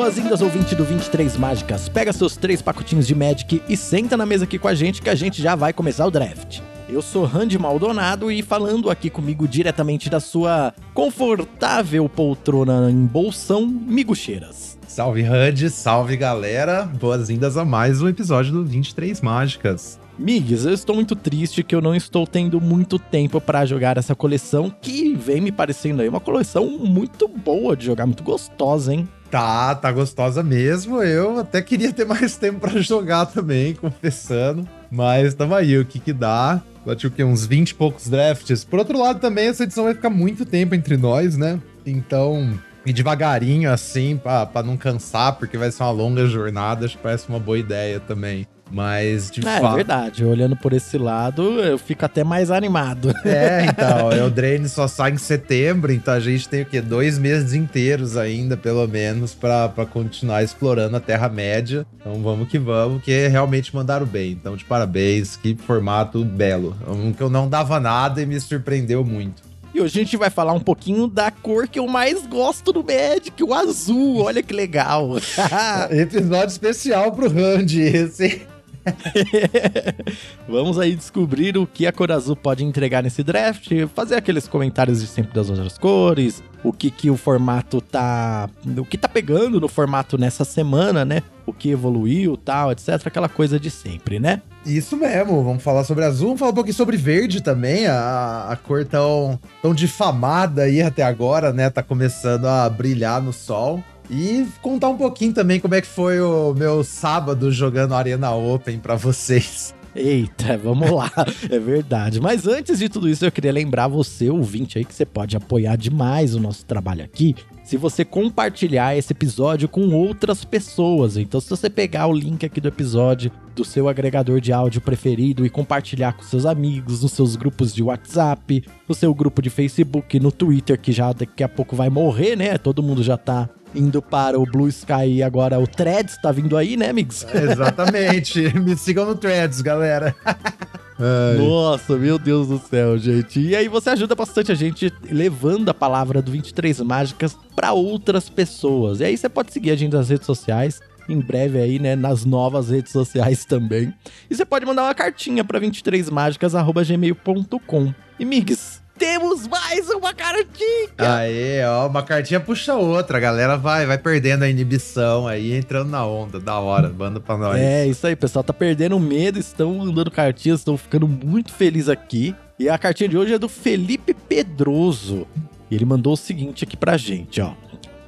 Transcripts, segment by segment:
Boas-vindas, ouvinte do 23 Mágicas. Pega seus três pacotinhos de Magic e senta na mesa aqui com a gente que a gente já vai começar o draft. Eu sou Randy Maldonado e falando aqui comigo diretamente da sua confortável poltrona em Bolsão, Migucheiras. Salve Randy, salve galera, boas-vindas a mais um episódio do 23 Mágicas. Migs, eu estou muito triste que eu não estou tendo muito tempo para jogar essa coleção que vem me parecendo aí uma coleção muito boa de jogar, muito gostosa, hein? Tá, tá gostosa mesmo. Eu até queria ter mais tempo para jogar também, confessando. Mas tamo aí, o que que dá? Bati o quê? Uns 20 e poucos drafts. Por outro lado, também essa edição vai ficar muito tempo entre nós, né? Então, ir devagarinho assim, pra não cansar, porque vai ser uma longa jornada, acho que parece uma boa ideia também. Mas, de é, fato. É verdade, olhando por esse lado, eu fico até mais animado. É, então, o Drain só sai em setembro, então a gente tem o quê? Dois meses inteiros ainda, pelo menos, para continuar explorando a Terra-média. Então vamos que vamos, que realmente mandaram bem. Então, de parabéns, que formato belo. Um que eu não dava nada e me surpreendeu muito. E hoje a gente vai falar um pouquinho da cor que eu mais gosto do Magic, o azul. Olha que legal. Episódio especial pro Randy esse. Vamos aí descobrir o que a cor azul pode entregar nesse draft, fazer aqueles comentários de sempre das outras cores, o que que o formato tá, o que tá pegando no formato nessa semana, né? O que evoluiu, tal, etc, aquela coisa de sempre, né? Isso mesmo, vamos falar sobre azul, vamos falar um pouquinho sobre verde também, a, a cor tão, tão difamada aí até agora, né? Tá começando a brilhar no sol. E contar um pouquinho também como é que foi o meu sábado jogando Arena Open para vocês. Eita, vamos lá, é verdade. Mas antes de tudo isso, eu queria lembrar você, ouvinte aí, que você pode apoiar demais o nosso trabalho aqui se você compartilhar esse episódio com outras pessoas. Então, se você pegar o link aqui do episódio do seu agregador de áudio preferido e compartilhar com seus amigos, nos seus grupos de WhatsApp, no seu grupo de Facebook, no Twitter, que já daqui a pouco vai morrer, né? Todo mundo já tá indo para o Blue Sky e agora o Threads tá vindo aí, né, amigos? exatamente. Me sigam no Threads, galera. Ai. Nossa, meu Deus do céu, gente. E aí você ajuda bastante a gente levando a palavra do 23 Mágicas para outras pessoas. E aí você pode seguir a gente nas redes sociais. Em breve aí, né, nas novas redes sociais também. E você pode mandar uma cartinha para 23mágicas@gmail.com. E migs, temos mais uma cartinha! Aê, ó, uma cartinha puxa outra, a galera vai, vai perdendo a inibição aí, entrando na onda, da hora, banda pra nós. É, isso aí, pessoal, tá perdendo o medo, estão mandando cartinhas, estão ficando muito felizes aqui. E a cartinha de hoje é do Felipe Pedroso. E ele mandou o seguinte aqui pra gente, ó.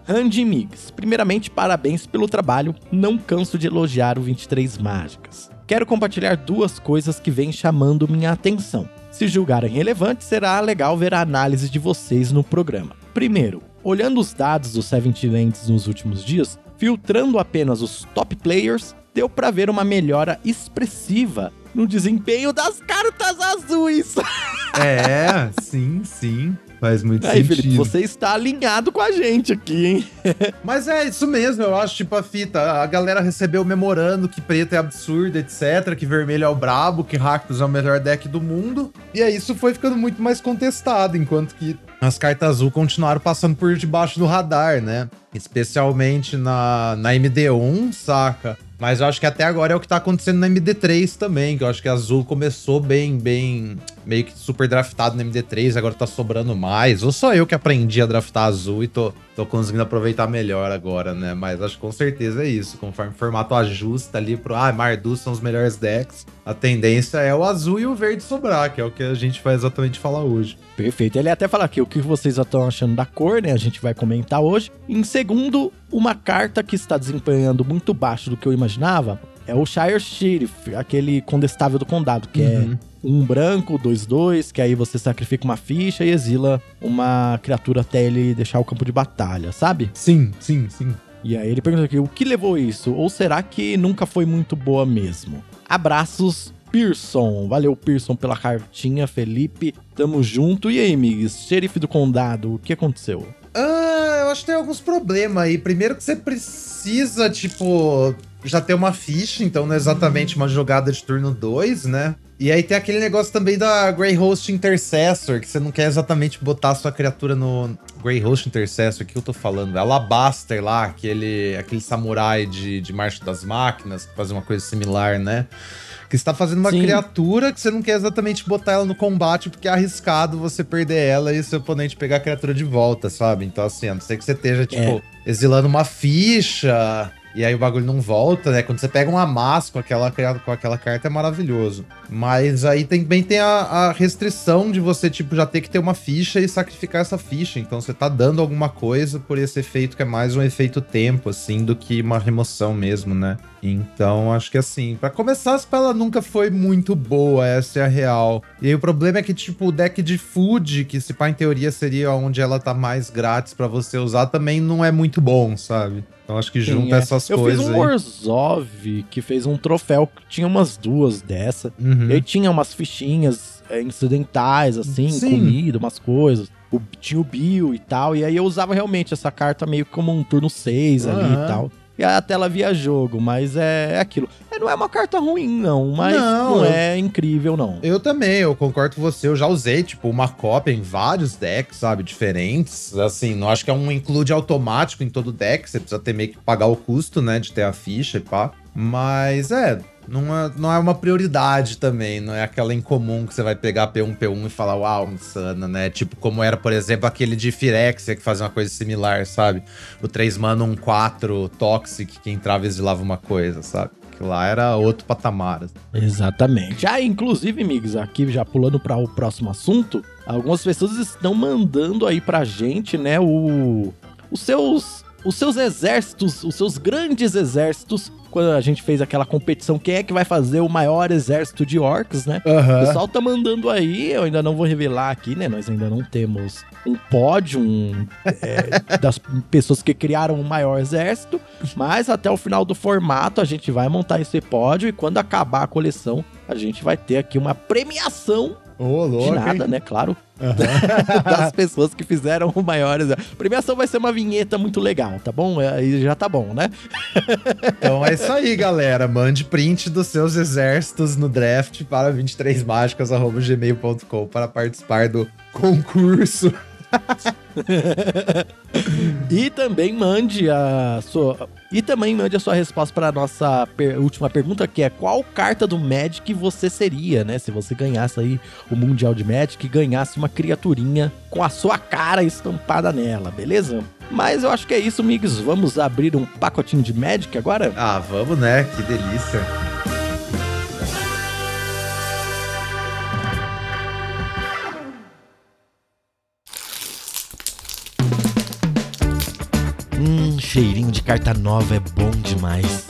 Randy Migs, primeiramente parabéns pelo trabalho, não canso de elogiar o 23 Mágicas. Quero compartilhar duas coisas que vêm chamando minha atenção. Se julgarem relevantes, será legal ver a análise de vocês no programa. Primeiro, olhando os dados dos Seventy Lands nos últimos dias, filtrando apenas os top players, deu para ver uma melhora expressiva no desempenho das cartas azuis. É, sim, sim. Faz muito Aí, sentido. Felipe, você está alinhado com a gente aqui, hein? Mas é isso mesmo, eu acho, tipo, a fita. A galera recebeu memorando que preto é absurdo, etc. Que vermelho é o brabo, que Rakdos é o melhor deck do mundo. E aí isso foi ficando muito mais contestado, enquanto que as cartas azul continuaram passando por debaixo do radar, né? Especialmente na, na MD1, saca? Mas eu acho que até agora é o que tá acontecendo na MD3 também, que eu acho que a Azul começou bem, bem, meio que super draftado na MD3, agora tá sobrando mais. Ou só eu que aprendi a draftar Azul e tô, tô conseguindo aproveitar melhor agora, né? Mas acho que com certeza é isso. Conforme o formato ajusta ali pro, ah, Mardu são os melhores decks, a tendência é o azul e o verde sobrar, que é o que a gente vai exatamente falar hoje. Perfeito. Ele até fala aqui que vocês estão achando da cor, né? A gente vai comentar hoje. Em segundo, uma carta que está desempenhando muito baixo do que eu imaginava é o Shire Sheriff, aquele condestável do condado, que é uhum. é um branco, dois, dois, que aí você sacrifica uma ficha e exila uma criatura até ele deixar o campo de batalha, sabe? Sim, sim, sim. E aí ele pergunta aqui, o que levou isso? Ou será que nunca foi muito boa mesmo? Abraços, Pearson. Valeu, Pearson, pela cartinha, Felipe. Tamo junto. E aí, amigos? Xerife do condado, o que aconteceu? Ah, eu acho que tem alguns problemas aí. Primeiro que você precisa, tipo, já ter uma ficha, então não é exatamente uma jogada de turno 2, né? E aí tem aquele negócio também da Grey Host Intercessor, que você não quer exatamente botar a sua criatura no, Grey Host Intercessor, o que eu tô falando? Alabaster lá, aquele, aquele samurai de, de Marcha das Máquinas, que faz uma coisa similar, né? Que você tá fazendo uma Sim. criatura que você não quer exatamente botar ela no combate, porque é arriscado você perder ela e seu oponente pegar a criatura de volta, sabe? Então, assim, a não ser que você esteja, tipo, exilando uma ficha. E aí o bagulho não volta, né? Quando você pega um amasso com aquela, com aquela carta é maravilhoso. Mas aí também tem a, a restrição de você, tipo, já ter que ter uma ficha e sacrificar essa ficha. Então você tá dando alguma coisa por esse efeito que é mais um efeito tempo, assim, do que uma remoção mesmo, né? Então, acho que assim, pra começar, a spell nunca foi muito boa, essa é a real. E aí o problema é que, tipo, o deck de food, que se pá em teoria seria onde ela tá mais grátis pra você usar, também não é muito bom, sabe? Então acho que Sim, junta é. essas Eu coisas fiz um aí. Que fez um troféu que tinha umas duas dessa. Uhum. E aí tinha umas fichinhas é, incidentais, assim, Sim. comida, umas coisas. O- tinha o Bill e tal. E aí eu usava realmente essa carta meio como um turno 6 ali Aham. e tal. E a tela via jogo, mas é, é aquilo. É, não é uma carta ruim, não, mas Não, não, eu- é incrível, não. Eu também, eu concordo com você. Eu já usei, tipo, uma cópia em vários decks, sabe? Diferentes. Assim, não acho que é um include automático em todo deck. Você precisa ter meio que pagar o custo, né? De ter a ficha e pá. Mas é. Não é, não é uma prioridade também, não é aquela incomum que você vai pegar P1, P1 e falar, uau, insana, né? Tipo, como era, por exemplo, aquele de Firexia que fazia uma coisa similar, sabe? O 3 mana, um 4 Toxic que entrava e exilava uma coisa, sabe? Que lá era outro patamar. assim. Exatamente. Ah, inclusive, amigos, aqui já pulando para o próximo assunto, algumas pessoas estão mandando aí pra gente, né, o os seus os seus exércitos, os seus grandes exércitos, quando a gente fez aquela competição, quem é que vai fazer o maior exército de orcs, né? O pessoal tá mandando aí, eu ainda não vou revelar aqui, né? Nós ainda não temos um pódio um, é, das pessoas que criaram o maior exército, mas até o final do formato a gente vai montar esse pódio e quando acabar a coleção a gente vai ter aqui uma premiação De louco, nada, hein? né? Claro. das pessoas que fizeram o maior exército. A premiação vai ser uma vinheta muito legal, tá bom? Aí já tá bom, né? Então é isso aí, galera. Mande print dos seus exércitos no draft para 23mágicas.gmail.com para participar do concurso. E também mande a sua e também mande a sua resposta para a nossa per- última pergunta, que é qual carta do Magic você seria, né? Se você ganhasse aí o Mundial de Magic e ganhasse uma criaturinha com a sua cara estampada nela, beleza? Mas eu acho que é isso, amigos. Vamos abrir um pacotinho de Magic agora? Ah, vamos, né? Que delícia. Cheirinho de carta nova é bom demais.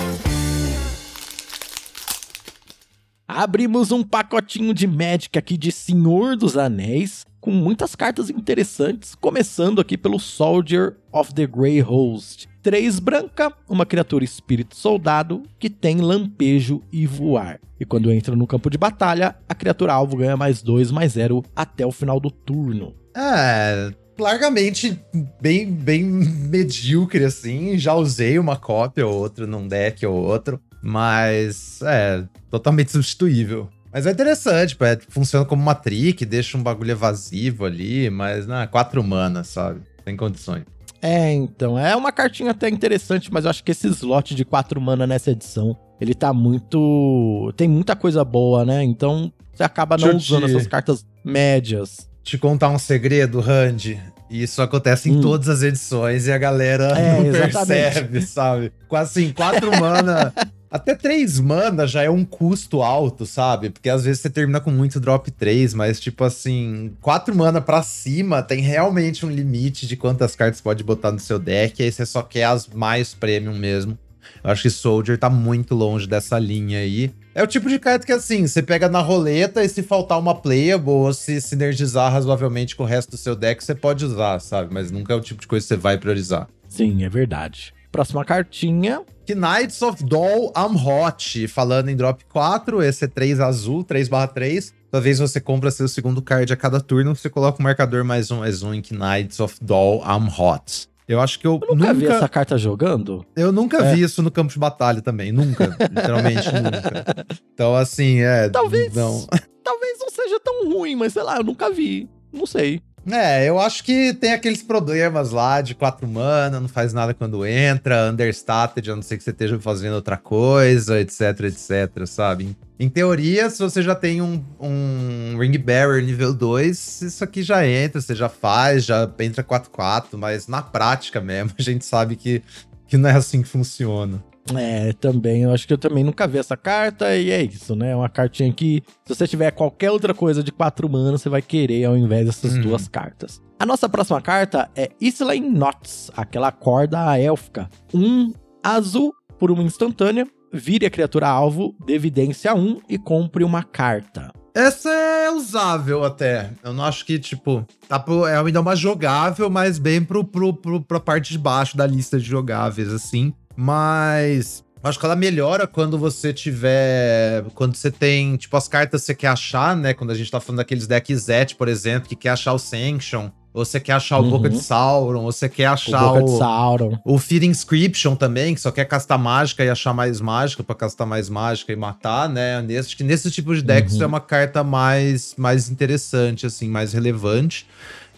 Abrimos um pacotinho de Magic aqui de Senhor dos Anéis, com muitas cartas interessantes, começando aqui pelo Soldier of the Grey Host. 3 branca, uma criatura espírito soldado que tem lampejo e voar. E quando entra no campo de batalha, a criatura alvo ganha mais 2, mais 0 até o final do turno. É, largamente bem, bem medíocre, assim. Já usei uma cópia ou outra num deck ou outro, mas é totalmente substituível. Mas é interessante, pô, é, funciona como uma trick, deixa um bagulho evasivo ali, mas, né, quatro mana, sabe? Tem condições. É, então, é uma cartinha até interessante, mas eu acho que esse slot de 4 mana nessa edição, ele tá muito. Tem muita coisa boa, né? Então você acaba não Deixa usando te- essas cartas médias. Te contar um segredo, Randy. E isso acontece em Hum. todas as edições e a galera É, não exatamente. percebe, sabe? Com assim, quatro mana. Até três mana já é um custo alto, sabe? Porque às vezes você termina com muito drop 3, mas tipo assim, quatro mana pra cima tem realmente um limite de quantas cartas pode botar no seu deck, aí você só quer as mais premium mesmo. Eu acho que Soldier tá muito longe dessa linha aí. É o tipo de carta que, assim, você pega na roleta e se faltar uma playable ou se sinergizar razoavelmente com o resto do seu deck, você pode usar, sabe? Mas nunca é o tipo de coisa que você vai priorizar. Sim, é verdade. Próxima cartinha. Knights of Doll I'm Hot, falando em drop 4, esse é 3 azul, 3/3. Toda vez que você compra seu segundo card a cada turno, você coloca o marcador mais um, mais um em Knights of Doll I'm Hot. Eu acho que eu, Eu nunca, nunca, vi essa carta jogando. eu nunca É. vi isso no campo de batalha também, nunca, literalmente nunca. Então assim, é, Talvez. não. Talvez não seja tão ruim, mas sei lá, eu nunca vi. Não sei. É, eu acho que tem aqueles problemas lá de quatro mana, não faz nada quando entra, understated, a não ser que você esteja fazendo outra coisa, etc, etc, sabe? Em teoria, se você já tem um, um Ring Bearer nível 2, isso aqui já entra, você já faz, já entra 4-4, mas na prática mesmo, a gente sabe que, que não é assim que funciona. É, também. Eu acho que eu também nunca vi essa carta e é isso, né? Uma cartinha que, se você tiver qualquer outra coisa de quatro manas, você vai querer ao invés dessas Uhum. duas cartas. A nossa próxima carta é Isla in Knots, aquela corda élfica. Um azul por uma instantânea, vire a criatura alvo, dê evidência 1 e compre uma carta. Essa é usável até. Eu não acho que, tipo, tá pro, é ainda uma jogável, mas bem pro, pro, pro, pra parte de baixo da lista de jogáveis, assim. Mas. Acho que ela melhora quando você tiver. Quando você tem, tipo, as cartas que você quer achar, né? Quando a gente tá falando daqueles decks Zet, por exemplo, que quer achar o Sanction, ou você quer achar o Uhum. Boca de Sauron, ou você quer O achar Boca o. de Sauron. O Fear Inscription também, que só quer castar mágica e achar mais mágica pra castar mais mágica e matar, né? Nesse, acho que nesse tipo de deck Uhum. isso é uma carta mais, mais interessante, assim, mais relevante.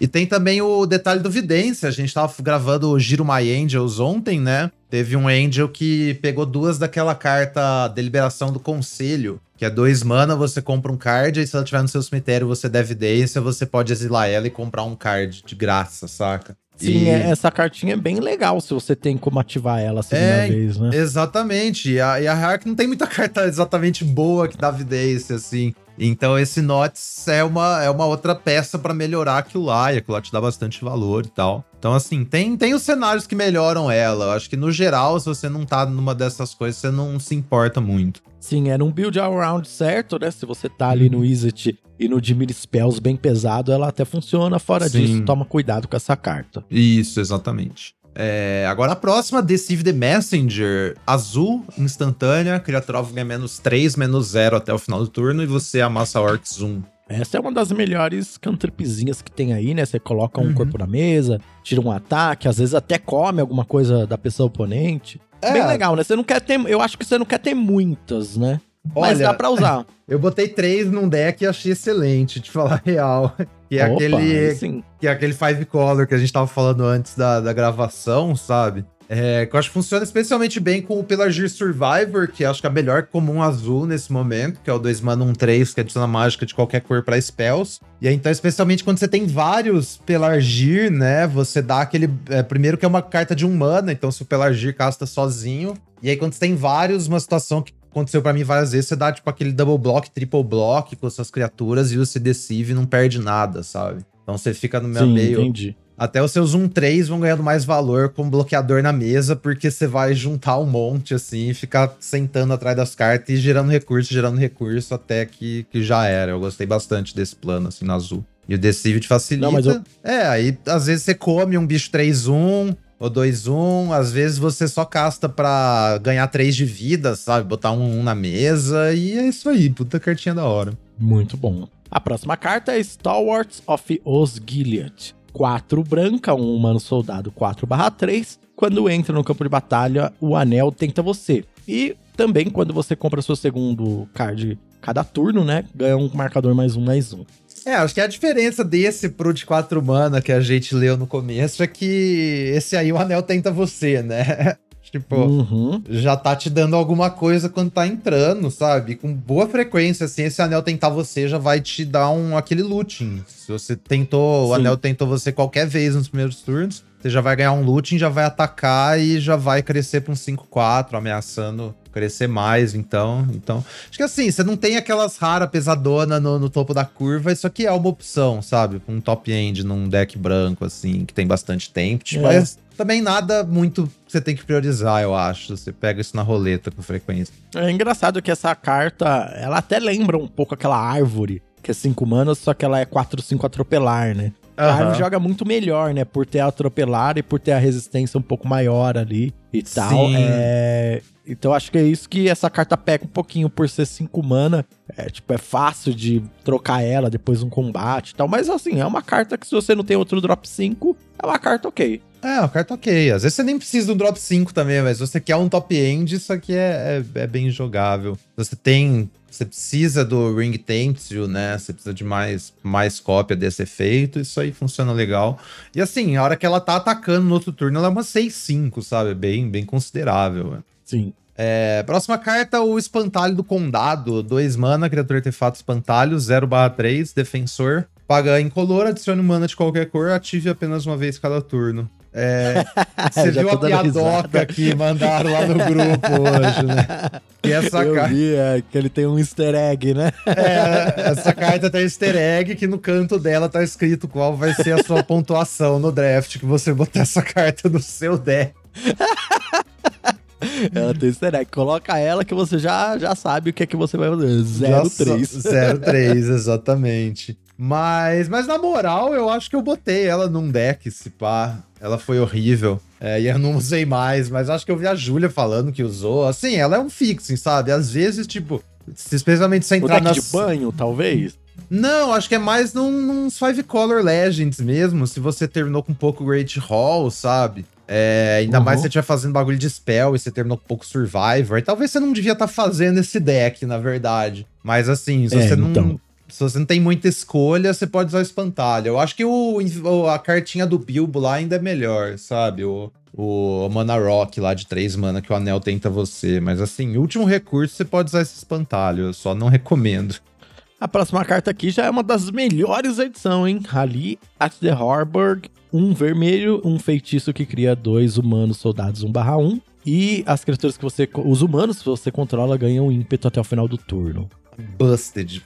E tem também o detalhe do Vidência. A gente tava gravando o Giro My Angels ontem, né? Teve um Angel que pegou duas daquela carta Deliberação do Conselho, que é dois mana, você compra um card, e se ela tiver no seu cemitério, você der evidência, você pode exilar ela e comprar um card de graça, saca? Sim, E- é- essa cartinha é bem legal se você tem como ativar ela a segunda É, vez, né? Exatamente. E a, e a Hark não tem muita carta exatamente boa que dá evidência, assim. Então esse Notes é uma, é uma outra peça pra melhorar aquilo lá, e aquilo lá te dá bastante valor e tal. Então, assim, tem, tem os cenários que melhoram ela. Eu acho que no geral, se você não tá numa dessas coisas, você não se importa muito. Sim, era um build all round certo, né? Se você tá ali no Izzet e no Dimir Spells bem pesado, ela até funciona. Fora Sim. disso, toma cuidado com essa carta. Isso, exatamente. É, agora a próxima, Deceive the Messenger. Azul, instantânea, criatura ganha menos 3, menos 0 até o final do turno, e você amassa Orcs 1. Essa é uma das melhores cantripzinhas que tem aí, né? Você coloca um Uhum. corpo na mesa, tira um ataque, às vezes até come alguma coisa da pessoa oponente. É. Bem legal, né? Você não quer ter. Eu acho que você não quer ter muitas, né? Mas Olha, dá pra usar. Eu botei três num deck e achei excelente, te falar real. Que é Opa, aquele. sim. Que é aquele five color que a gente tava falando antes da, da gravação, sabe? É, que eu acho que funciona especialmente bem com o Pelargir Survivor, que acho que é a melhor comum azul nesse momento, que é o 2 mana 1 3, que adiciona mágica de qualquer cor pra spells. E aí, então, especialmente quando você tem vários Pelargir, né? Você dá aquele. é, primeiro que é uma carta de um mana, então se o Pelargir casta sozinho. E aí, quando você tem vários, uma situação que aconteceu pra mim várias vezes, você dá tipo aquele double block, triple block com suas criaturas e você deceive e não perde nada, sabe? Então você fica no meu Sim, meio. entendi. Até os seus 1-3 vão ganhando mais valor como bloqueador na mesa, porque você vai juntar um monte assim e ficar sentando atrás das cartas e gerando recurso, gerando recurso até que, que já era. Eu gostei bastante desse plano, assim, no azul. E o Deceive te facilita. Não, mas eu- É, aí às vezes você come um bicho 3-1 ou 2-1, às vezes você só casta pra ganhar 3 de vida, sabe? Botar um 1 na mesa e é isso aí, puta cartinha da hora. Muito bom. A próxima carta é Stalwarts of Osgiliath. 4 branca, um humano soldado 4/3. Quando entra no campo de batalha, o anel tenta você. E também quando você compra seu segundo card cada turno, né? Ganha um marcador mais um, mais um. É, acho que a diferença desse pro de 4 mana que a gente leu no começo é que esse aí o anel tenta você, né? tipo, Uhum. já tá te dando alguma coisa quando tá entrando, sabe? Com boa frequência, assim, esse anel tentar você já vai te dar um aquele looting. Se você tentou, o Sim. anel tentou você qualquer vez nos primeiros turnos, você já vai ganhar um looting, já vai atacar e já vai crescer pra um 5-4, ameaçando crescer mais, então, então... Acho que assim, você não tem aquelas raras pesadona no, no topo da curva, isso aqui é uma opção, sabe? Um top end num deck branco, assim, que tem bastante tempo, É. mas também nada muito que você tem que priorizar, eu acho. Você pega isso na roleta com frequência. É engraçado que essa carta, ela até lembra um pouco aquela árvore, que é 5 manas, só que ela é 4-5 atropelar, né? A árvore joga muito melhor, né? Por ter atropelar e por ter a resistência um pouco maior ali e tal. Sim. É... Então acho que é isso que essa carta pega um pouquinho por ser 5 mana. É, tipo, é fácil de trocar ela depois de um combate e tal. Mas assim, é uma carta que se você não tem outro drop 5, é uma carta ok. É, uma carta ok. Às vezes você nem precisa do drop 5 também, mas você quer um top end, isso aqui é, é, é bem jogável. Você tem você precisa do Ring Tensio, né? Você precisa de mais, mais cópia desse efeito. Isso aí funciona legal. E assim, a hora que ela tá atacando no outro turno, ela é uma 6-5, sabe? Bem, bem considerável. Sim. É, próxima carta, o Espantalho do Condado. 2 mana, criatura artefato espantalho, 0/3, defensor. Paga incolor, adicione mana de qualquer cor, ative apenas uma vez cada turno. É, você viu a piadoca que mandaram lá no grupo hoje, né? E essa Eu carta. vi é, que ele tem um easter egg, né? É, essa carta tem easter egg que no canto dela tá escrito qual vai ser a sua pontuação no draft que você botar essa carta no seu deck. Ela tem easter egg. Coloca ela que você já, já sabe o que é que você vai fazer. Já 03. só- 03, exatamente. Mas, mas na moral, eu acho que eu botei ela num deck, se pá. Ela foi horrível. É, e eu não usei mais, mas acho que eu vi a Júlia falando que usou. Assim, ela é um fixing, sabe? Às vezes, tipo, especialmente se O entrar deck nas... de banho, talvez? Não, acho que é mais num, nos Five Color Legends mesmo. Se você terminou com um pouco Great Hall, sabe? É, ainda Uhum. mais se você estiver fazendo bagulho de spell e você terminou com pouco Survivor. Talvez você não devia estar fazendo esse deck, na verdade. Mas assim, se É, você não. então. Se você não tem muita escolha, você pode usar o espantalho. Eu acho que o, o- a cartinha do Bilbo lá ainda é melhor, sabe? O, o Mana Rock lá de 3 mana que o anel tenta você. Mas assim, último recurso, você pode usar esse espantalho. Eu só não recomendo. A próxima carta aqui já é uma das melhores da edição, hein? Rally at the Harburg. Um vermelho, um feitiço que cria dois humanos soldados 1/1. E as criaturas que você. Os humanos que você controla ganham ímpeto até o final do turno. Busted.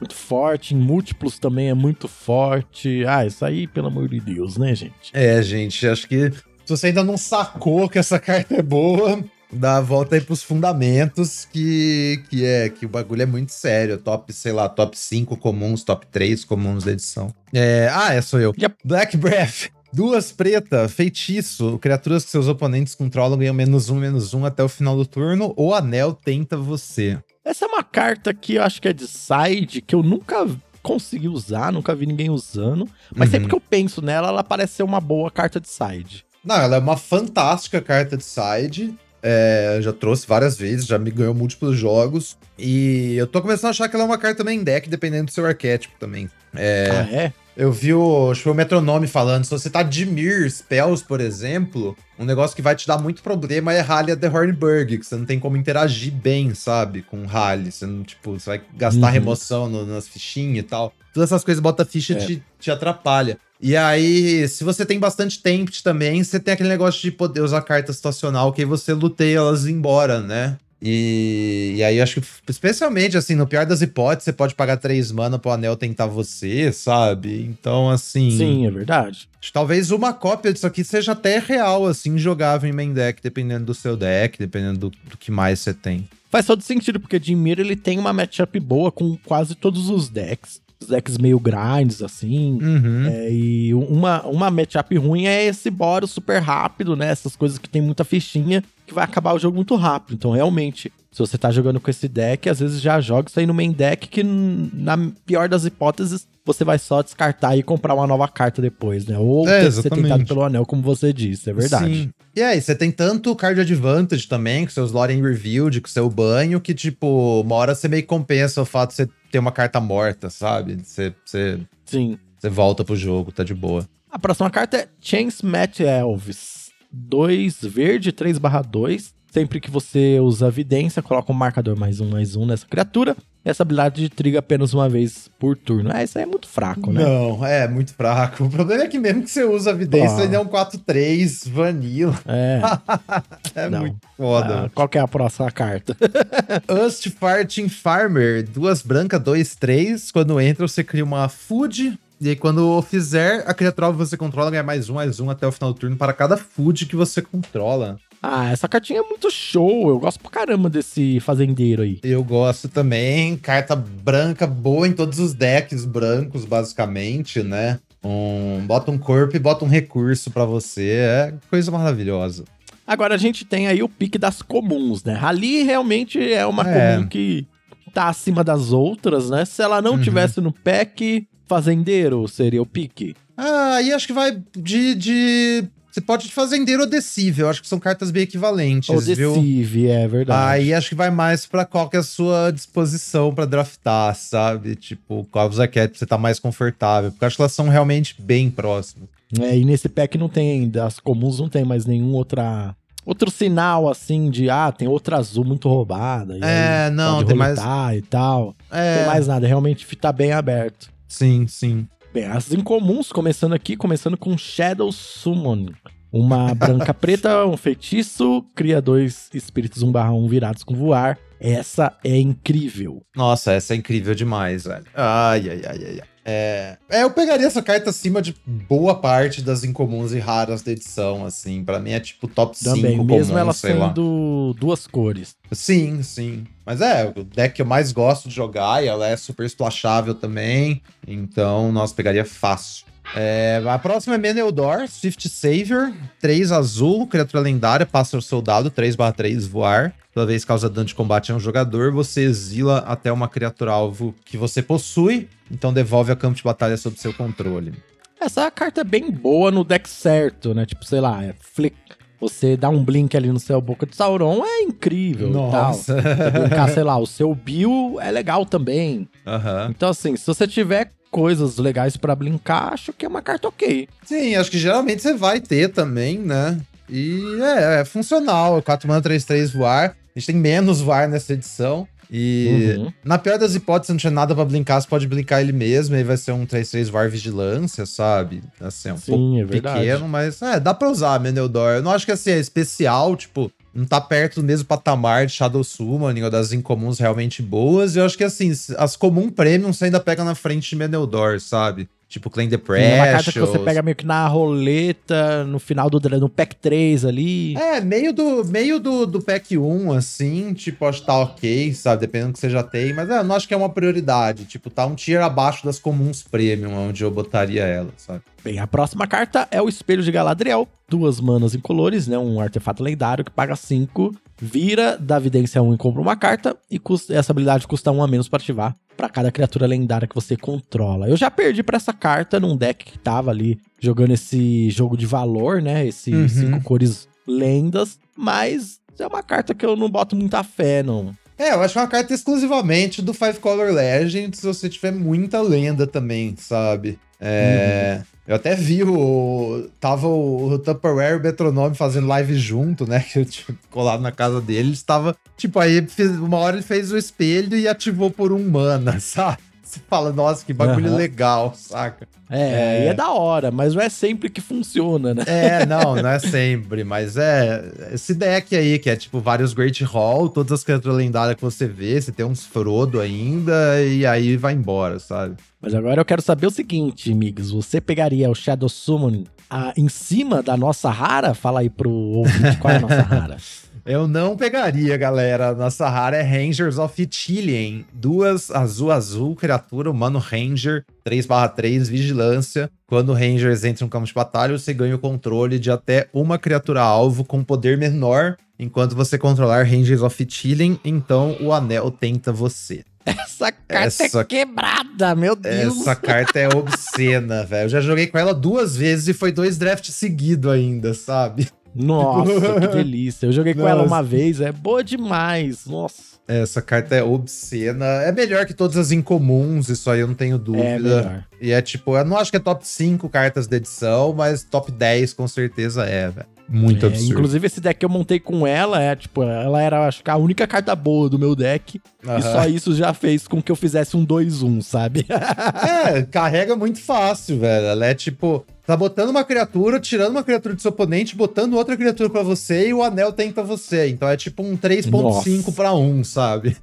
Muito forte, em múltiplos também é muito forte. Ah, isso aí, pelo amor de Deus, né, gente? É, gente, acho que se você ainda não sacou que essa carta é boa, dá a volta aí pros fundamentos, que, que é que o bagulho é muito sério. Top, sei lá, top 5 comuns, top 3 comuns da edição. É, ah, é, sou eu. Yep. Black Breath. Duas preta, feitiço. Criaturas que seus oponentes controlam ganham menos um, menos um até o final do turno. O anel tenta você. Essa é uma carta que eu acho que é de side, que eu nunca consegui usar, nunca vi ninguém usando. Mas Uhum. sempre que eu penso nela, ela parece ser uma boa carta de side. Não, ela é uma fantástica carta de side. É, eu já trouxe várias vezes, já me ganhou múltiplos jogos. E eu tô começando a achar que ela é uma carta main deck, dependendo do seu arquétipo também. É, Ah, é? eu vi o, acho que o Metronome falando, se você tá de Mir Spells, por exemplo, um negócio que vai te dar muito problema é Rally at the Hornburg, que você não tem como interagir bem, sabe, com Rally. Você não, tipo, você vai gastar Uhum. remoção no- nas fichinhas e tal. Todas essas coisas bota ficha É. te, te atrapalha. E aí, se você tem bastante tempo também, você tem aquele negócio de poder usar carta situacional, que aí você luteia elas embora, né? E, e aí, acho que, especialmente assim, no pior das hipóteses, você pode pagar três mana pro anel tentar você, sabe? Então, assim. Sim, é verdade. acho que Talvez uma cópia disso aqui seja até real, assim, jogável em main deck, dependendo do seu deck, dependendo do, do que mais você tem. Faz todo sentido, porque Dimir ele tem uma matchup boa com quase todos os decks. Decks meio grinds, assim. Uhum. É, e uma, uma matchup ruim é esse Boros super rápido, né? Essas coisas que tem muita fichinha, que vai acabar o jogo muito rápido. Então, realmente, se você tá jogando com esse deck, às vezes já joga isso aí no main deck, que na pior das hipóteses, você vai só descartar e comprar uma nova carta depois, né? Ou É, ter- ser tentado pelo anel, como você disse, é verdade. Sim. E aí, você tem tanto card advantage também, com seus Loren Revealed, com seu banho, que, tipo, uma hora você meio compensa o fato de você ter uma carta morta, sabe? Você, você, Sim. você volta pro jogo, tá de boa. A próxima carta é Chance Match Elves. 2 verde, 3 barra 2. Sempre que você usa vidência, coloca um marcador mais um, mais um nessa criatura. Essa habilidade triga apenas uma vez por turno. É, isso aí é muito fraco, né? Não, é muito fraco. O problema é que mesmo que você usa a evidência, Ah. ele é um 4-3 vanilla. É. É Não. muito foda. Ah, qual que é a próxima carta? Ust Farting Farmer, duas brancas, dois, três. Quando entra, você cria uma food. E aí, quando fizer, a criatura que você controla ganha mais um, mais um até o final do turno para cada food que você controla. Ah, essa cartinha é muito show. Eu gosto pra caramba desse fazendeiro aí. Eu gosto também. Carta branca boa em todos os decks brancos, basicamente, né? Um, bota um corpo e bota um recurso pra você. É coisa maravilhosa. Agora a gente tem aí o pique das comuns, né? Ali realmente é uma É. comum que tá acima das outras, né? Se ela não Uhum. tivesse no pack, fazendeiro seria o pique. Ah, e acho que vai de. de... Você pode de fazendeiro ou decível, eu acho que são cartas bem equivalentes, Ou viu? Deceive, é verdade. Aí acho que vai mais pra qual que é a sua disposição pra draftar, sabe? Tipo, qual quer pra você tá mais confortável. Porque acho que elas são realmente bem próximas. É, e nesse pack não tem, das comuns não tem mais nenhum outra, outro sinal assim de, ah, tem outra azul muito roubada. É, não, tem mais- e tal. Não É, tem mais nada, realmente tá bem aberto. sim, sim. Bem, as incomuns, começando aqui, começando com Shadow Summon. Uma branca preta, um feitiço, cria dois espíritos 1/1 virados com voar. Essa é incrível. Nossa, essa é incrível demais, velho. Ai, ai, ai, ai. ai. É, é, eu pegaria essa carta acima de boa parte das incomuns e raras da edição, assim. Pra mim é tipo top 5 Também, mesmo ela sei lá. sendo duas cores. Sim, sim. Mas é, o deck que eu mais gosto de jogar e ela é super splashável também. Então, nossa, pegaria fácil. É, a próxima é Meneldor, Swift Savior, 3 azul, criatura lendária, pássaro soldado, 3/3 voar. Toda vez que causa dano de combate a um jogador, você exila até uma criatura alvo que você possui, então devolve a campo de batalha sob seu controle. Essa carta é bem boa no deck certo, né? Tipo, sei lá, é flick. Você dá um blink ali no seu Boca de Sauron, é incrível e tal. Você brincar, sei lá, o seu Bill é legal também. Aham. Então, assim, se você tiver coisas legais pra brincar, acho que é uma carta ok. Sim, acho que geralmente você vai ter também, né? E é, é funcional. 4 mana 3-3 voar. A gente tem menos voar nessa edição. E Uhum. na pior das hipóteses, não tinha nada pra brincar, você pode brincar ele mesmo, aí vai ser um 3-3 voar vigilância, sabe? Assim, é um Sim, pouco é pequeno, mas é, dá pra usar Meneldor. Eu não acho que assim, é especial, tipo, não tá perto do mesmo patamar de Shadow Summoning ou das incomuns realmente boas. E eu acho que assim, as comum premium você ainda pega na frente de Meneldor, sabe? Tipo, Claim the É uma carta que você pega meio que na roleta, no final do no pack 3 ali. É, meio do, meio do, do pack 1, assim, tipo, acho que tá ok, sabe? Dependendo do que você já tem, mas é, eu não acho que é uma prioridade. Tipo, tá um tier abaixo das comuns premium, onde eu botaria ela, sabe? Bem, a próxima carta é o Espelho de Galadriel. Duas manas incolores, né? Um artefato lendário que paga 5, vira da Vidência 1 e compra uma carta, e custa- essa habilidade custa 1 a menos pra ativar pra cada criatura lendária que você controla. Eu já perdi pra essa carta num deck que tava ali jogando esse jogo de valor, né? Esse Uhum. cinco cores lendas, mas é uma carta que eu não boto muita fé, não. É, eu acho uma carta exclusivamente do Five Color Legends, se você tiver muita lenda também, sabe? É. Eu até vi o. Tava o, o Tupperware e o Metronome fazendo live junto, né? Que eu tinha colado na casa dele. Eles tava. Tipo, aí uma hora ele fez o espelho e ativou por um mana, sabe? Você fala, nossa, que bagulho Aham. legal, saca? É, É. e é da hora, mas não é sempre que funciona, né? É, não, não é sempre, mas é esse deck aí, que é tipo vários Great Hall, todas as criaturas lendárias que você vê, você tem uns Frodo ainda, e aí vai embora, sabe? Mas agora eu quero saber o seguinte, amigos. Você pegaria o Shadow Summon ah, em cima da nossa rara? Fala aí pro ouvinte qual é a nossa rara. Eu não pegaria, galera. Nossa rara é Rangers of Ithilien. Duas azul-azul, criatura, humano Ranger, 3/3, vigilância. Quando Rangers entram no campo de batalha, você ganha o controle de até uma criatura alvo com poder menor. Enquanto você controlar Rangers of Ithilien, então o anel tenta você. Essa carta Essa- é quebrada, meu Deus. Essa carta é obscena, velho. Eu já joguei com ela duas vezes e foi dois drafts seguidos ainda, sabe? Nossa, que delícia. Eu joguei com Nossa. ela uma vez, é boa demais. Nossa. Essa carta é obscena. É melhor que todas as incomuns, isso aí eu não tenho dúvida. É melhor. E é tipo, eu não acho que é top 5 cartas da edição, mas top 10 com certeza é, velho. Muito É, absurdo. inclusive, esse deck que eu montei com ela, é tipo, ela era, acho que, a única carta boa do meu deck. E Aham. só isso já fez com que eu fizesse um 2-1, sabe? É, carrega muito fácil, velho. Ela é tipo, tá botando uma criatura, tirando uma criatura do seu oponente, botando outra criatura pra você e o anel tenta você. Então é tipo um 3.5 Nossa. pra 1, sabe?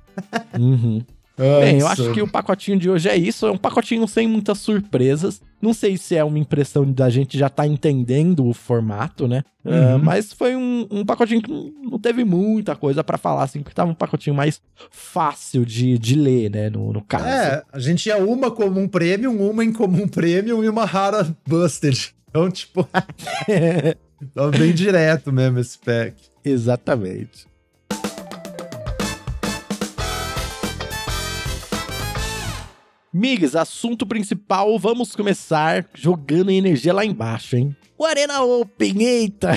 uhum. Bem, eu acho que o pacotinho de hoje é isso. É um pacotinho sem muitas surpresas. Não sei se é uma impressão da gente já tá entendendo o formato, né? Ah, Uhum. mas foi um, um pacotinho que não teve muita coisa pra falar, assim, porque tava um pacotinho mais fácil de, de ler, né? No, no caso. É, a gente ia uma comum premium, uma incomum premium e uma rara busted. Então, tipo, tava bem direto mesmo esse pack. Exatamente. Migs, assunto principal, vamos começar jogando energia lá embaixo, hein? O Arena Open, eita!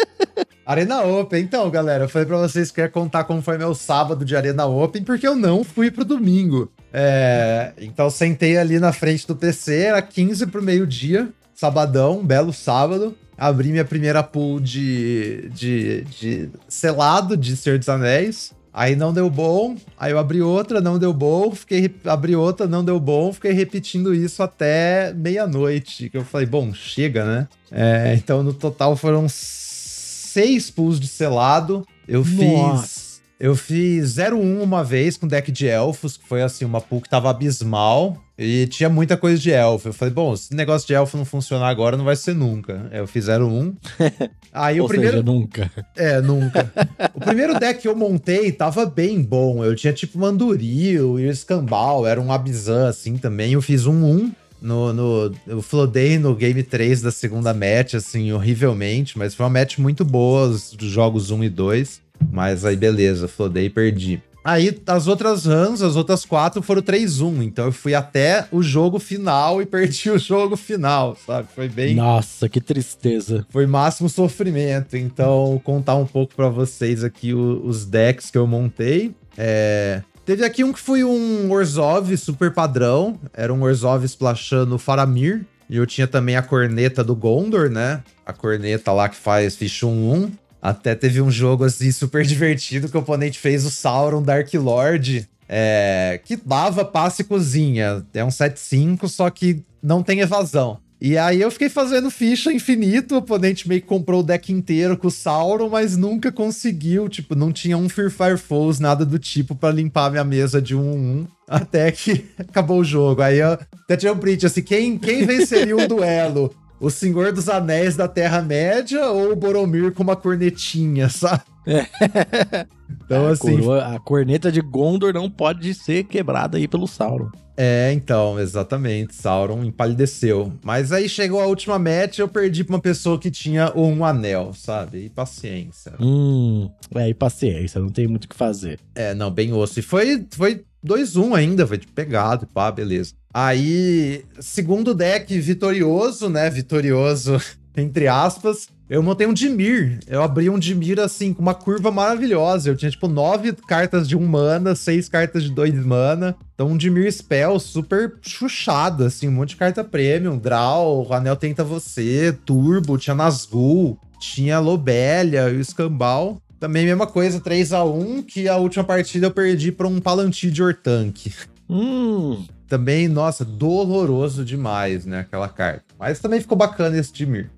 Arena Open, então, galera, eu falei pra vocês que ia contar como foi meu sábado de Arena Open, porque eu não fui pro domingo. É, então sentei ali na frente do PC, era 15 pro meio-dia, sabadão, belo sábado. Abri minha primeira pool de, de, de selado de Senhor dos Anéis. Aí não deu bom, aí eu abri outra, não deu bom, fiquei abri outra, não deu bom, fiquei repetindo isso até meia-noite. Que eu falei, bom, chega, né? É, então no total foram seis pools de selado. Eu Nossa. fiz. Eu fiz 01 uma vez com deck de elfos, que foi assim, uma pool que tava abismal. E tinha muita coisa de elfo. Eu falei, bom, se negócio de elfo não funcionar agora, não vai ser nunca. Eu fiz 01. Aí Ou o primeiro. seja, nunca. É, nunca. o primeiro deck que eu montei tava bem bom. Eu tinha tipo Manduril e o Escambau, era um Abizan assim também. Eu fiz um 1 no, no. Eu flodei no game 3 da segunda match, assim, horrivelmente, mas foi uma match muito boa, os jogos 1 e 2. Mas aí, beleza, flodei e perdi. Aí, as outras runs, as outras quatro foram 3-1. Então eu fui até o jogo final e perdi o jogo final, sabe? Foi bem. Nossa, que tristeza. Foi máximo sofrimento. Então, contar um pouco pra vocês aqui os decks que eu montei. É, Teve aqui um que foi um Orzhov super padrão. Era um Orzhov splashando Faramir. E eu tinha também a corneta do Gondor, né? A corneta lá que faz Fish 1-1. Até teve um jogo assim super divertido que o oponente fez o Sauron Dark Lord. É, que dava passe e cozinha. É um 7-5, só que não tem evasão. E aí eu fiquei fazendo ficha infinito, o oponente meio que comprou o deck inteiro com o Sauron, mas nunca conseguiu, tipo, não tinha um Fear Fire Foes, nada do tipo pra limpar minha mesa de 1-1, até que acabou o jogo. Aí eu até tinha um print assim, quem, quem venceria um duelo? O Senhor dos Anéis da Terra-média ou o Boromir com uma cornetinha, sabe? Então, a, assim, coroa- a corneta de Gondor não pode ser quebrada aí pelo Sauron. É, então, exatamente. Sauron empalideceu. Mas aí chegou a última match eu perdi pra uma pessoa que tinha um anel, sabe? E paciência. Hum, é, e paciência, não tem muito o que fazer. É, não, bem osso. E foi, foi 2-1 ainda, foi de pegado, pá, beleza. Aí, segundo deck vitorioso, né? Vitorioso, entre aspas. Eu montei um Dimir. Eu abri um Dimir assim, com uma curva maravilhosa. Eu tinha, tipo, nove cartas de um mana, seis cartas de dois mana. Então, um Dimir Spell super chuchado, assim, um monte de carta premium. Draw, Anel Tenta Você, Turbo, tinha Nazgul, tinha Lobelia e o Escambau. Também mesma coisa, 3 a 1 que a última partida eu perdi pra um Palantir de Ortank. Hum, Também, nossa, doloroso demais, né, aquela carta. Mas também ficou bacana esse Dimir.